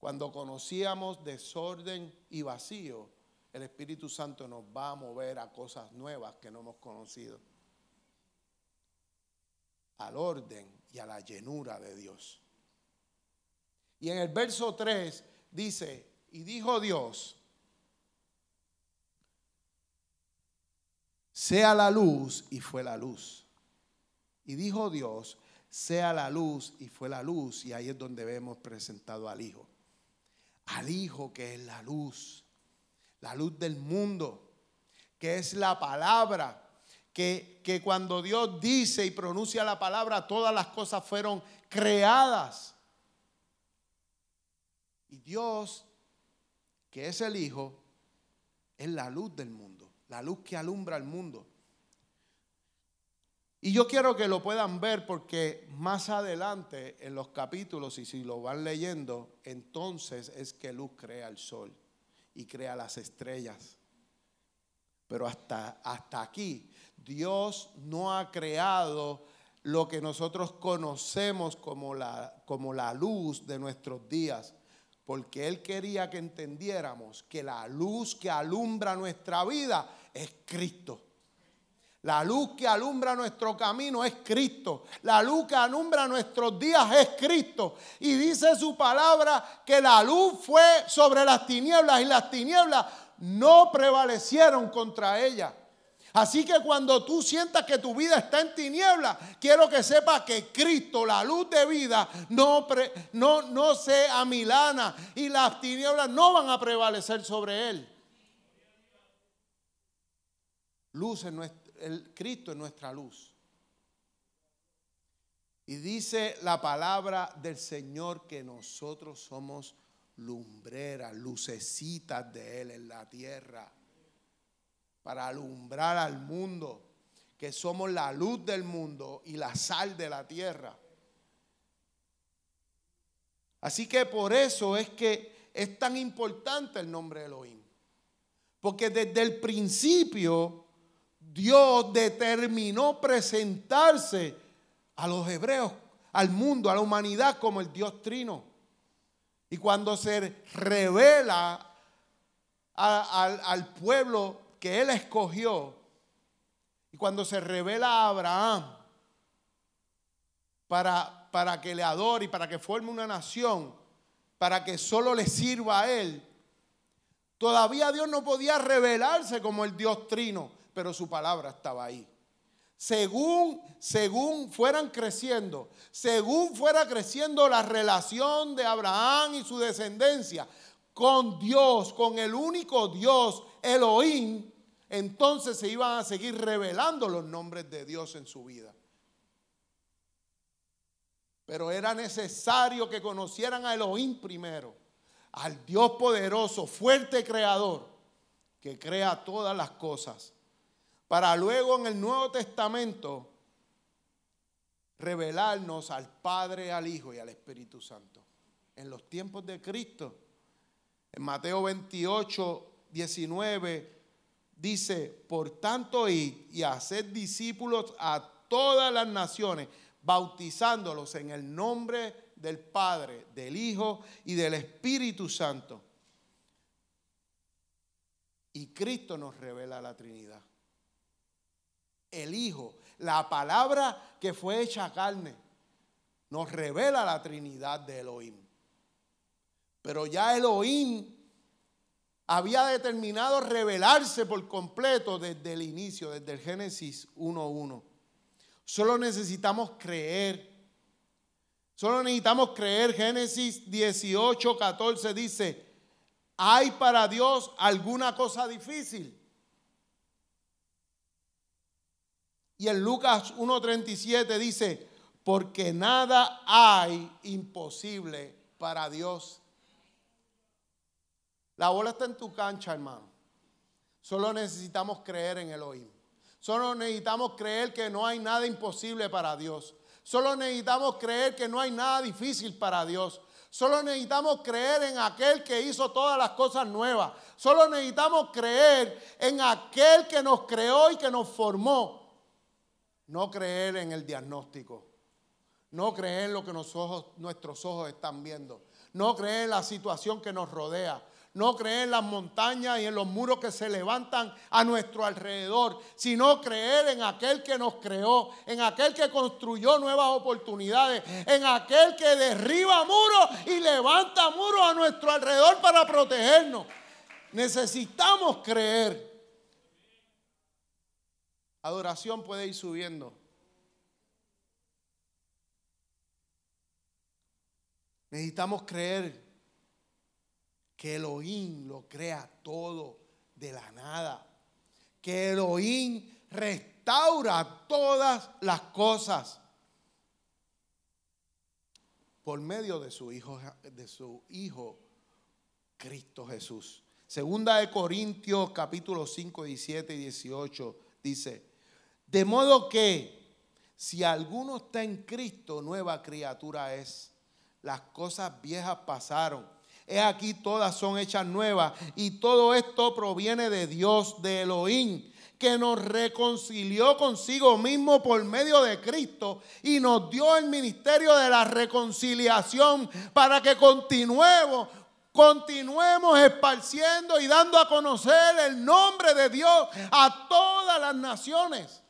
Cuando conocíamos desorden y vacío, el Espíritu Santo nos va a mover a cosas nuevas que no hemos conocido al orden y a la llenura de Dios. Y en el verso 3 dice, y dijo Dios, sea la luz y fue la luz. Y dijo Dios, sea la luz y fue la luz. Y ahí es donde vemos presentado al Hijo. Al Hijo que es la luz, la luz del mundo, que es la palabra que, cuando Dios dice y pronuncia la palabra, todas las cosas fueron creadas. Y Dios, que es el Hijo, es la luz del mundo, la luz que alumbra el mundo. Y yo quiero que lo puedan ver porque más adelante en los capítulos, y si lo van leyendo, entonces es que luz crea el sol y crea las estrellas. Pero hasta, hasta aquí Dios no ha creado lo que nosotros conocemos como la, como la luz de nuestros días, porque Él quería que entendiéramos que la luz que alumbra nuestra vida es Cristo. La luz que alumbra nuestro camino es Cristo. La luz que alumbra nuestros días es Cristo. Y dice su palabra que la luz fue sobre las tinieblas y las tinieblas no prevalecieron contra ella. Así que cuando tú sientas que tu vida está en tiniebla, quiero que sepas que Cristo, la luz de vida, no, no, no se amilana y las tinieblas no van a prevalecer sobre él. Luz el Cristo es nuestra luz. Y dice la palabra del Señor que nosotros somos lumbreras, lucecitas de Él en la tierra para alumbrar al mundo, que somos la luz del mundo y la sal de la tierra. Así que por eso es que es tan importante el nombre de Elohim. Porque desde el principio Dios determinó presentarse a los hebreos al mundo, a la humanidad como el Dios trino. Y cuando se revela al pueblo que Él escogió, y cuando se revela a Abraham para, para que le adore y para que forme una nación, para que solo le sirva a Él, todavía Dios no podía revelarse como el Dios trino, pero su palabra estaba ahí. Según, según fueran creciendo, según fuera creciendo la relación de Abraham y su descendencia con Dios, con el único Dios, Elohim, entonces se iban a seguir revelando los nombres de Dios en su vida. Pero era necesario que conocieran a Elohim primero, al Dios poderoso, fuerte creador, que crea todas las cosas para luego en el Nuevo Testamento revelarnos al Padre, al Hijo y al Espíritu Santo. En los tiempos de Cristo, en Mateo 28, 19, dice, por tanto id y haced discípulos a todas las naciones, bautizándolos en el nombre del Padre, del Hijo y del Espíritu Santo. Y Cristo nos revela la Trinidad el Hijo, la palabra que fue hecha carne, nos revela la Trinidad de Elohim. Pero ya Elohim había determinado revelarse por completo desde el inicio, desde el Génesis 1.1. Solo necesitamos creer. Solo necesitamos creer. Génesis 18.14 dice, ¿hay para Dios alguna cosa difícil? Y en Lucas 1.37 dice, porque nada hay imposible para Dios. La bola está en tu cancha, hermano. Solo necesitamos creer en Elohim. Solo necesitamos creer que no hay nada imposible para Dios. Solo necesitamos creer que no hay nada difícil para Dios. Solo necesitamos creer en aquel que hizo todas las cosas nuevas. Solo necesitamos creer en aquel que nos creó y que nos formó. No creer en el diagnóstico. No creer en lo que nuestros ojos están viendo. No creer en la situación que nos rodea. No creer en las montañas y en los muros que se levantan a nuestro alrededor, sino creer en aquel que nos creó, en aquel que construyó nuevas oportunidades, en aquel que derriba muros y levanta muros a nuestro alrededor para protegernos. Necesitamos creer adoración puede ir subiendo. Necesitamos creer que Elohim lo crea todo de la nada. Que Elohim restaura todas las cosas por medio de su hijo de su hijo Cristo Jesús. Segunda de Corintios capítulo 5, 17 y 18 dice, de modo que si alguno está en Cristo, nueva criatura es. Las cosas viejas pasaron. He aquí todas son hechas nuevas. Y todo esto proviene de Dios, de Elohim, que nos reconcilió consigo mismo por medio de Cristo y nos dio el ministerio de la reconciliación para que continuemos continuemos esparciendo y dando a conocer el nombre de Dios a todas las naciones.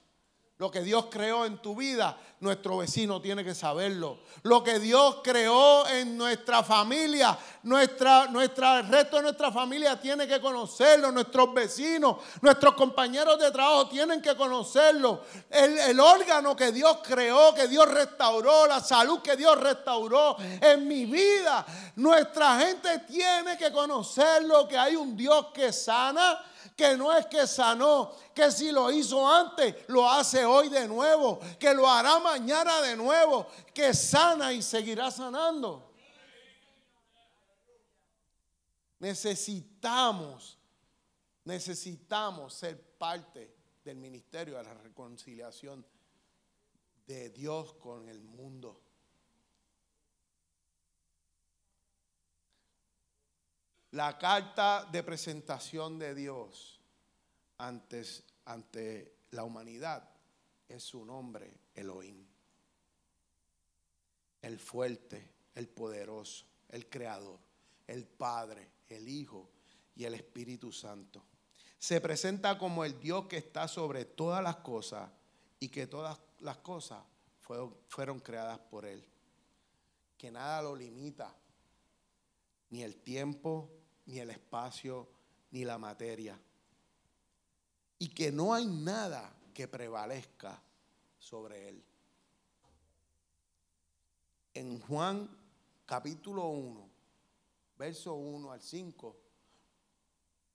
Lo que Dios creó en tu vida, nuestro vecino tiene que saberlo. Lo que Dios creó en nuestra familia, nuestra, nuestra, el resto de nuestra familia tiene que conocerlo. Nuestros vecinos, nuestros compañeros de trabajo tienen que conocerlo. El, el órgano que Dios creó, que Dios restauró, la salud que Dios restauró en mi vida. Nuestra gente tiene que conocerlo, que hay un Dios que sana que no es que sanó, que si lo hizo antes, lo hace hoy de nuevo, que lo hará mañana de nuevo, que sana y seguirá sanando. Necesitamos, necesitamos ser parte del ministerio de la reconciliación de Dios con el mundo. La carta de presentación de Dios antes, ante la humanidad es su nombre, Elohim. el fuerte, el poderoso, el creador, el Padre, el Hijo y el Espíritu Santo. Se presenta como el Dios que está sobre todas las cosas y que todas las cosas fueron, fueron creadas por Él. Que nada lo limita, ni el tiempo, ni el espacio, ni la materia. Y que no hay nada que prevalezca sobre Él. En Juan capítulo 1, verso 1 al 5,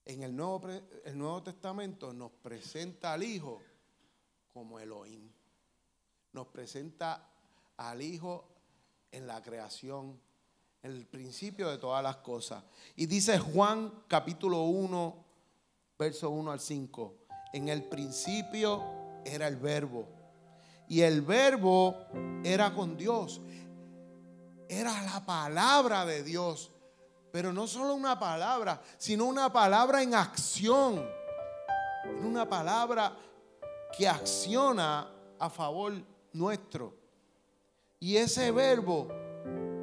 en el Nuevo, el Nuevo Testamento nos presenta al Hijo como Elohim. Nos presenta al Hijo en la creación, el principio de todas las cosas. Y dice Juan capítulo 1, verso 1 al 5. En el principio era el verbo. Y el verbo era con Dios. Era la palabra de Dios. Pero no solo una palabra, sino una palabra en acción. Una palabra que acciona a favor nuestro. Y ese verbo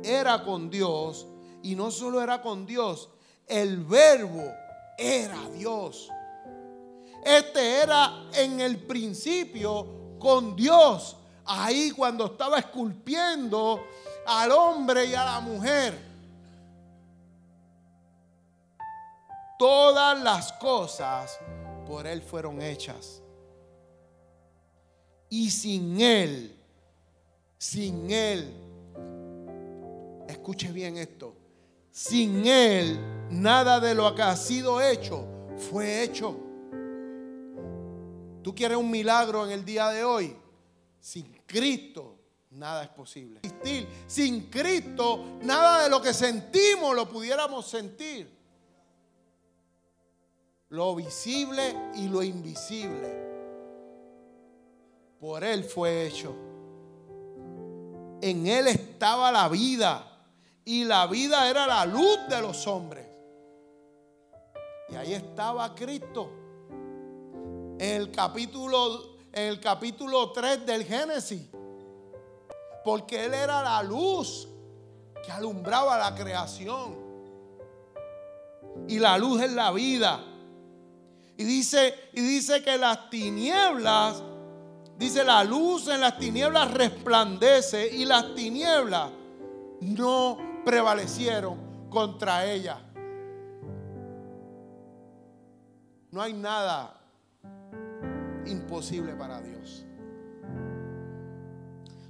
era con Dios. Y no solo era con Dios, el verbo era Dios. Este era en el principio con Dios. Ahí cuando estaba esculpiendo al hombre y a la mujer. Todas las cosas por Él fueron hechas. Y sin Él, sin Él, escuche bien esto, sin Él nada de lo que ha sido hecho fue hecho. ¿Tú quieres un milagro en el día de hoy? Sin Cristo nada es posible. Sin Cristo nada de lo que sentimos lo pudiéramos sentir lo visible y lo invisible. Por Él fue hecho. En Él estaba la vida y la vida era la luz de los hombres. Y ahí estaba Cristo. En el capítulo, en el capítulo 3 del Génesis. Porque Él era la luz que alumbraba la creación. Y la luz es la vida. Y dice, y dice que las tinieblas, dice la luz en las tinieblas resplandece y las tinieblas no prevalecieron contra ella. No hay nada imposible para Dios.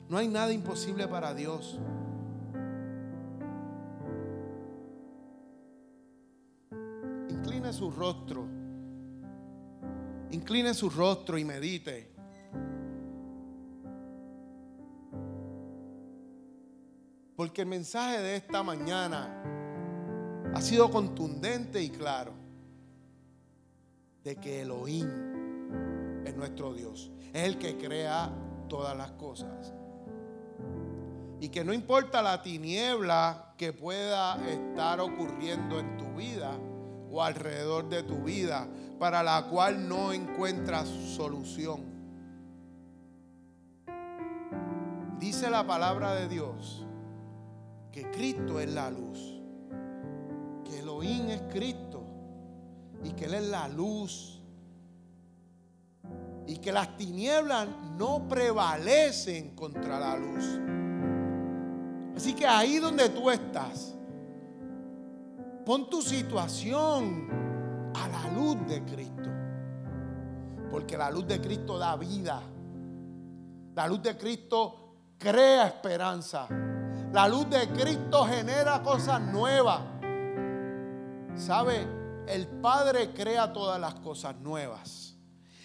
No hay nada imposible para Dios. Incline su rostro. Incline su rostro y medite. Porque el mensaje de esta mañana ha sido contundente y claro de que Elohim es nuestro Dios. Es el que crea todas las cosas. Y que no importa la tiniebla que pueda estar ocurriendo en tu vida o alrededor de tu vida, para la cual no encuentras solución. Dice la palabra de Dios que Cristo es la luz, que Elohim es Cristo y que Él es la luz y que las tinieblas no prevalecen contra la luz. Así que ahí donde tú estás, pon tu situación a la luz de Cristo. Porque la luz de Cristo da vida. La luz de Cristo crea esperanza. La luz de Cristo genera cosas nuevas. ¿Sabe? El Padre crea todas las cosas nuevas.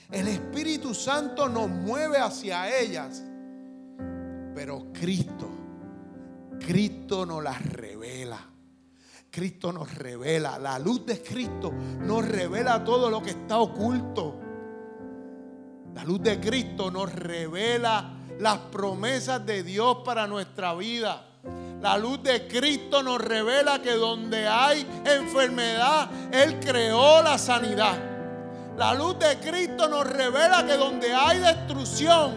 El Espíritu Santo nos mueve hacia ellas. Pero Cristo, Cristo nos las revela. Cristo nos revela, la luz de Cristo nos revela todo lo que está oculto. La luz de Cristo nos revela las promesas de Dios para nuestra vida. La luz de Cristo nos revela que donde hay enfermedad, Él creó la sanidad. La luz de Cristo nos revela que donde hay destrucción,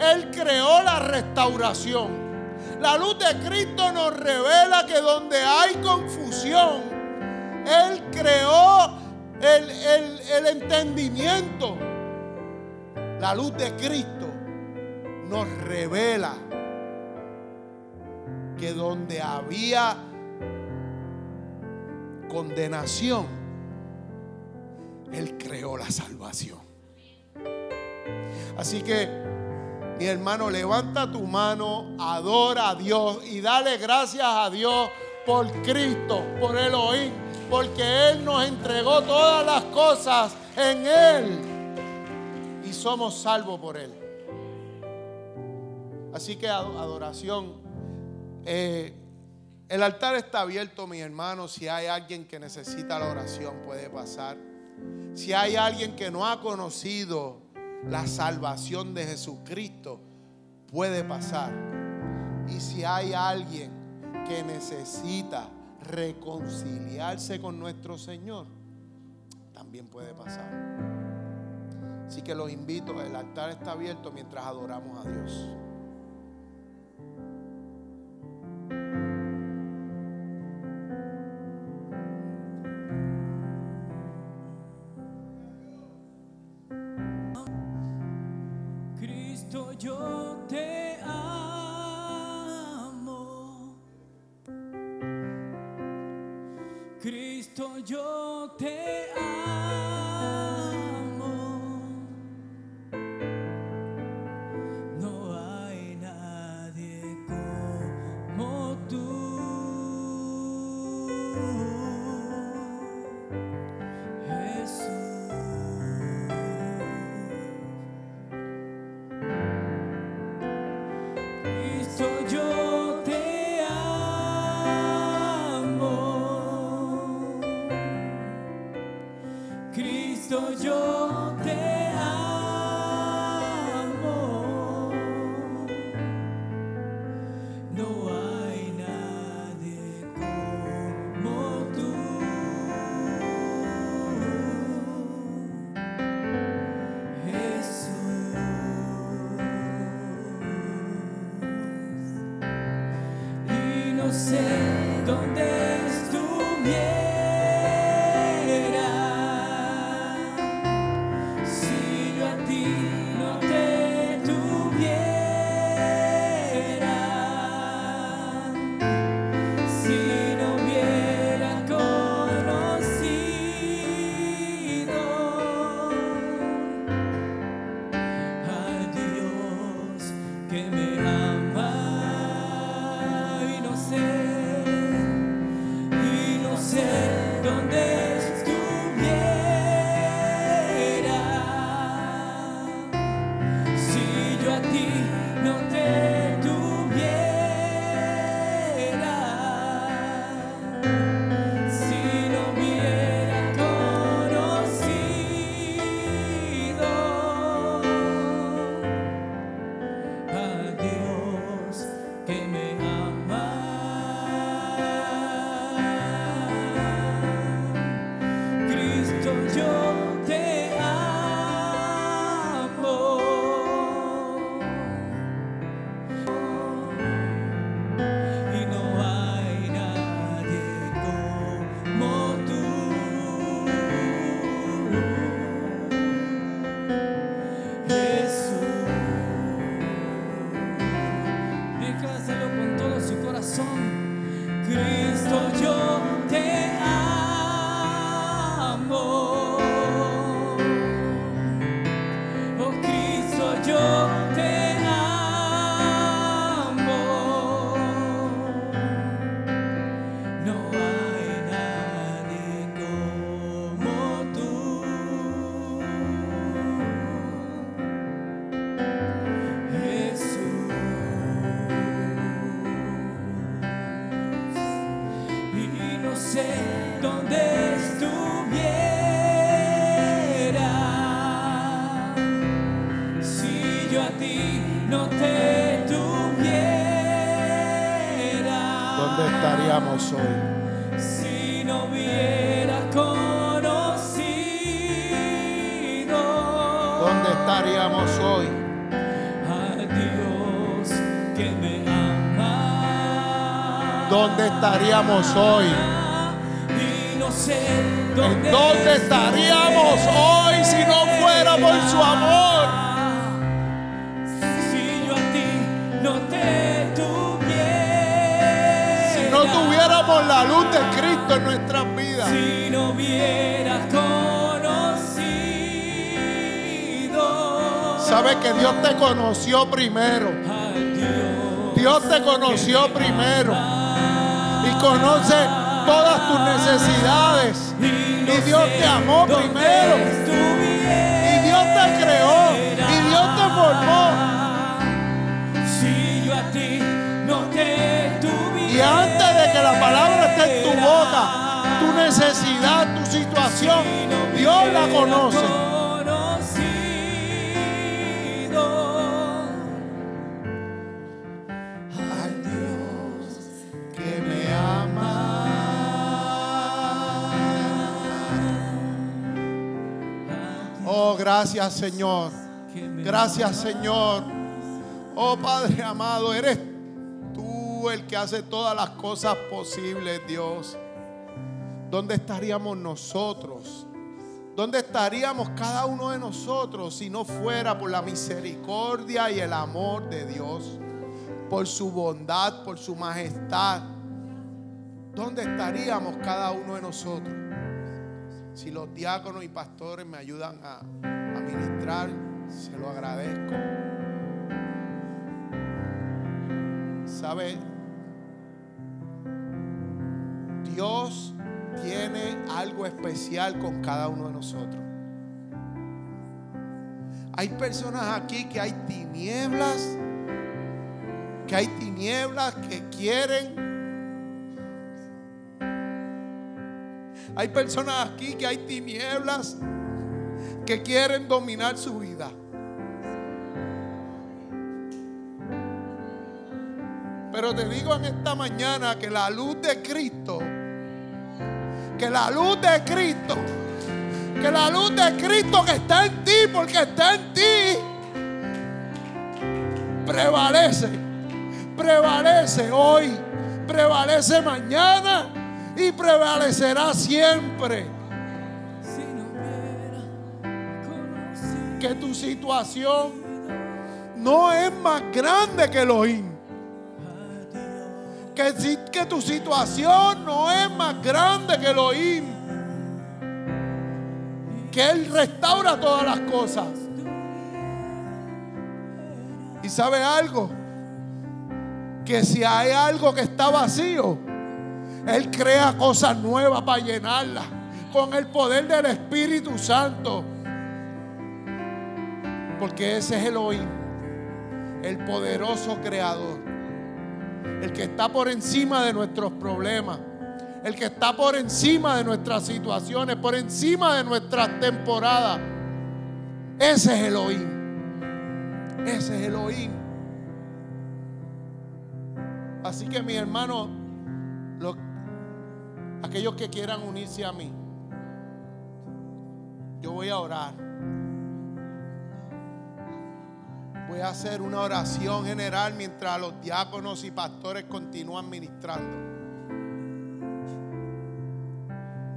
Él creó la restauración. La luz de Cristo nos revela que donde hay confusión, Él creó el, entendimiento. La luz de Cristo nos revela que donde había condenación, Él creó la salvación. Así que, mi hermano, levanta tu mano, adora a Dios y dale gracias a Dios por Cristo, por el oír, porque Él nos entregó todas las cosas en Él y somos salvos por Él. Así que adoración. Eh, el altar está abierto, mi hermano. Si hay alguien que necesita la oración, puede pasar. Si hay alguien que no ha conocido la salvación de Jesucristo, puede pasar. Y si hay alguien que necesita reconciliarse con nuestro Señor, también puede pasar. Así que los invito, el altar está abierto mientras adoramos a Dios. day. Estaríamos hoy? A Dios que me ama. ¿dónde estaríamos hoy? Y no sé ¿En dónde, dónde estaríamos hoy si no fuera por su amor? Cristo en nuestras vidas. Si no hubieras conocido. Sabes que Dios te conoció primero. Dios te conoció primero. Y conoce todas tus necesidades. Y Dios te amó primero. Tu necesidad, tu situación, Dios la conoce. Oh, gracias Señor. Gracias Señor. Oh Padre amado, eres tú el que hace todas las cosas posibles, Dios. ¿Dónde estaríamos nosotros? ¿Dónde estaríamos cada uno de nosotros si no fuera por la misericordia y el amor de Dios? Por su bondad, por su majestad. ¿Dónde estaríamos cada uno de nosotros? Si los diáconos y pastores me ayudan a, a ministrar, se lo agradezco. ¿Sabe? Dios tiene algo especial con cada uno de nosotros. Hay personas aquí que hay tinieblas, que hay tinieblas que quieren. Hay personas aquí que hay tinieblas que quieren dominar su vida. Pero te digo en esta mañana que la luz de Cristo, que la luz de Cristo, que la luz de Cristo que está en ti, porque está en ti, prevalece, prevalece hoy, prevalece mañana y prevalecerá siempre. Que tu situación no es más grande que Elohim. Que, tu situación no es más grande que Elohim. Que Él restaura todas las cosas. Y sabe algo, que si hay algo que está vacío, Él crea cosas nuevas para llenarla con el poder del Espíritu Santo. Porque ese es Elohim, el poderoso creador, el que está por encima de nuestros problemas, el que está por encima de nuestras situaciones, por encima de nuestras temporadas. Ese es Elohim. Ese es Elohim. Así que mi hermano, lo- aquellos que quieran unirse a mí, yo voy a orar. Voy a hacer una oración general mientras los diáconos y pastores continúan ministrando.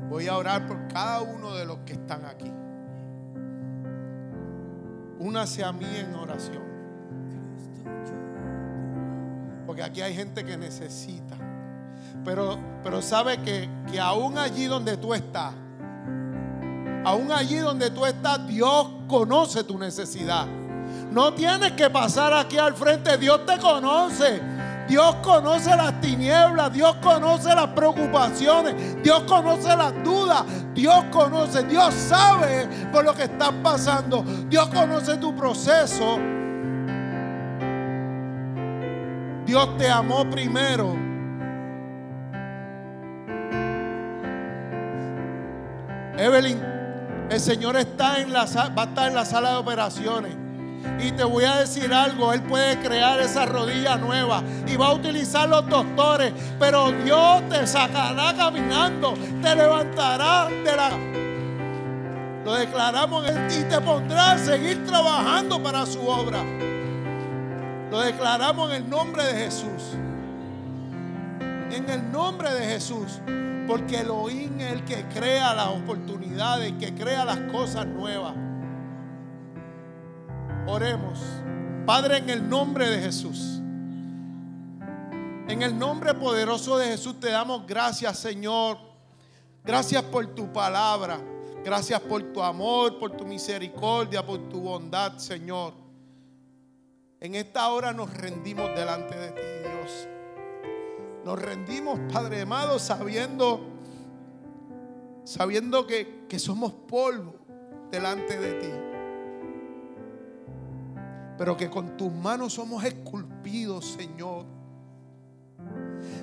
Voy a orar por cada uno de los que están aquí. Únase a mí en oración. Porque aquí hay gente que necesita. Pero, pero sabe que, que aún allí donde tú estás, aún allí donde tú estás, Dios conoce tu necesidad. No tienes que pasar aquí al frente, Dios te conoce. Dios conoce las tinieblas, Dios conoce las preocupaciones, Dios conoce las dudas, Dios conoce, Dios sabe por lo que estás pasando, Dios conoce tu proceso. Dios te amó primero. Evelyn, el Señor está en la, va a estar en la sala de operaciones. Y te voy a decir algo, Él puede crear esa rodilla nueva y va a utilizar los doctores, pero Dios te sacará caminando, te levantará de la... Lo declaramos y te pondrá a seguir trabajando para su obra. Lo declaramos en el nombre de Jesús. En nombre de Jesús. Porque Elohim es el que crea las oportunidades, el que crea las cosas nuevas. Oremos. Padre, en el nombre de Jesús. En el nombre poderoso de Jesús te damos gracias, Señor. Gracias por tu palabra. Gracias por tu amor, por tu misericordia, por tu bondad, Señor. En esta hora nos rendimos delante de ti, Dios. Nos rendimos, Padre amado, sabiendo, sabiendo que, que somos polvo delante de ti. Pero que con tus manos somos esculpidos, Señor.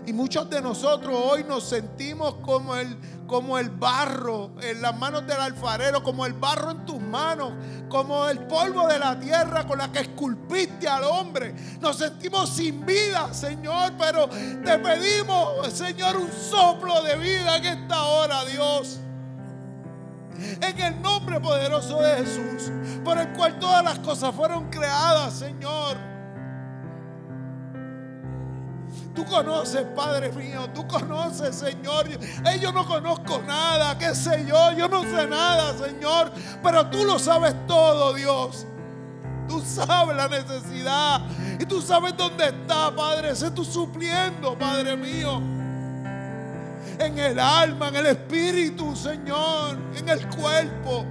Y muchos de nosotros hoy nos sentimos como el, como el barro en las manos del alfarero, como el barro en tus manos, como el polvo de la tierra con la que esculpiste al hombre. Nos sentimos sin vida, Señor, pero te pedimos, Señor, un soplo de vida en esta hora, Dios. En el nombre poderoso de Jesús, por el cual todas las cosas fueron creadas, Señor. Tú conoces, Padre mío, tú conoces, Señor. Yo no conozco nada, qué sé yo, yo no sé nada, Señor. Pero tú lo sabes todo, Dios. Tú sabes la necesidad y tú sabes dónde está, Padre. Sé tú supliendo, Padre mío. En el alma, en el espíritu, Señor, en el cuerpo.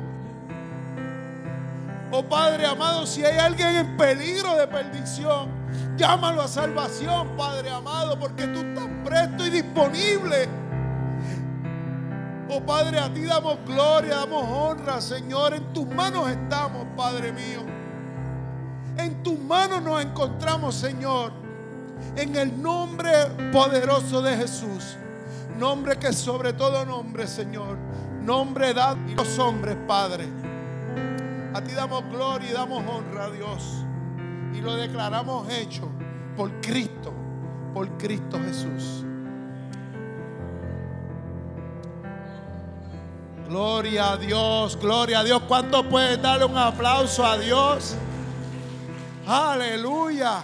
Oh Padre amado, si hay alguien en peligro de perdición, llámalo a salvación, Padre amado, porque tú estás presto y disponible. Oh Padre, a ti damos gloria, damos honra, Señor. En tus manos estamos, Padre mío. En tus manos nos encontramos, Señor. En el nombre poderoso de Jesús. Nombre que sobre todo nombre, Señor. Nombre dado a los hombres, Padre. A ti damos gloria y damos honra, Dios. Y lo declaramos hecho por Cristo, por Cristo Jesús. Gloria a Dios, gloria a Dios. ¿Cuánto puedes darle un aplauso a Dios? Aleluya.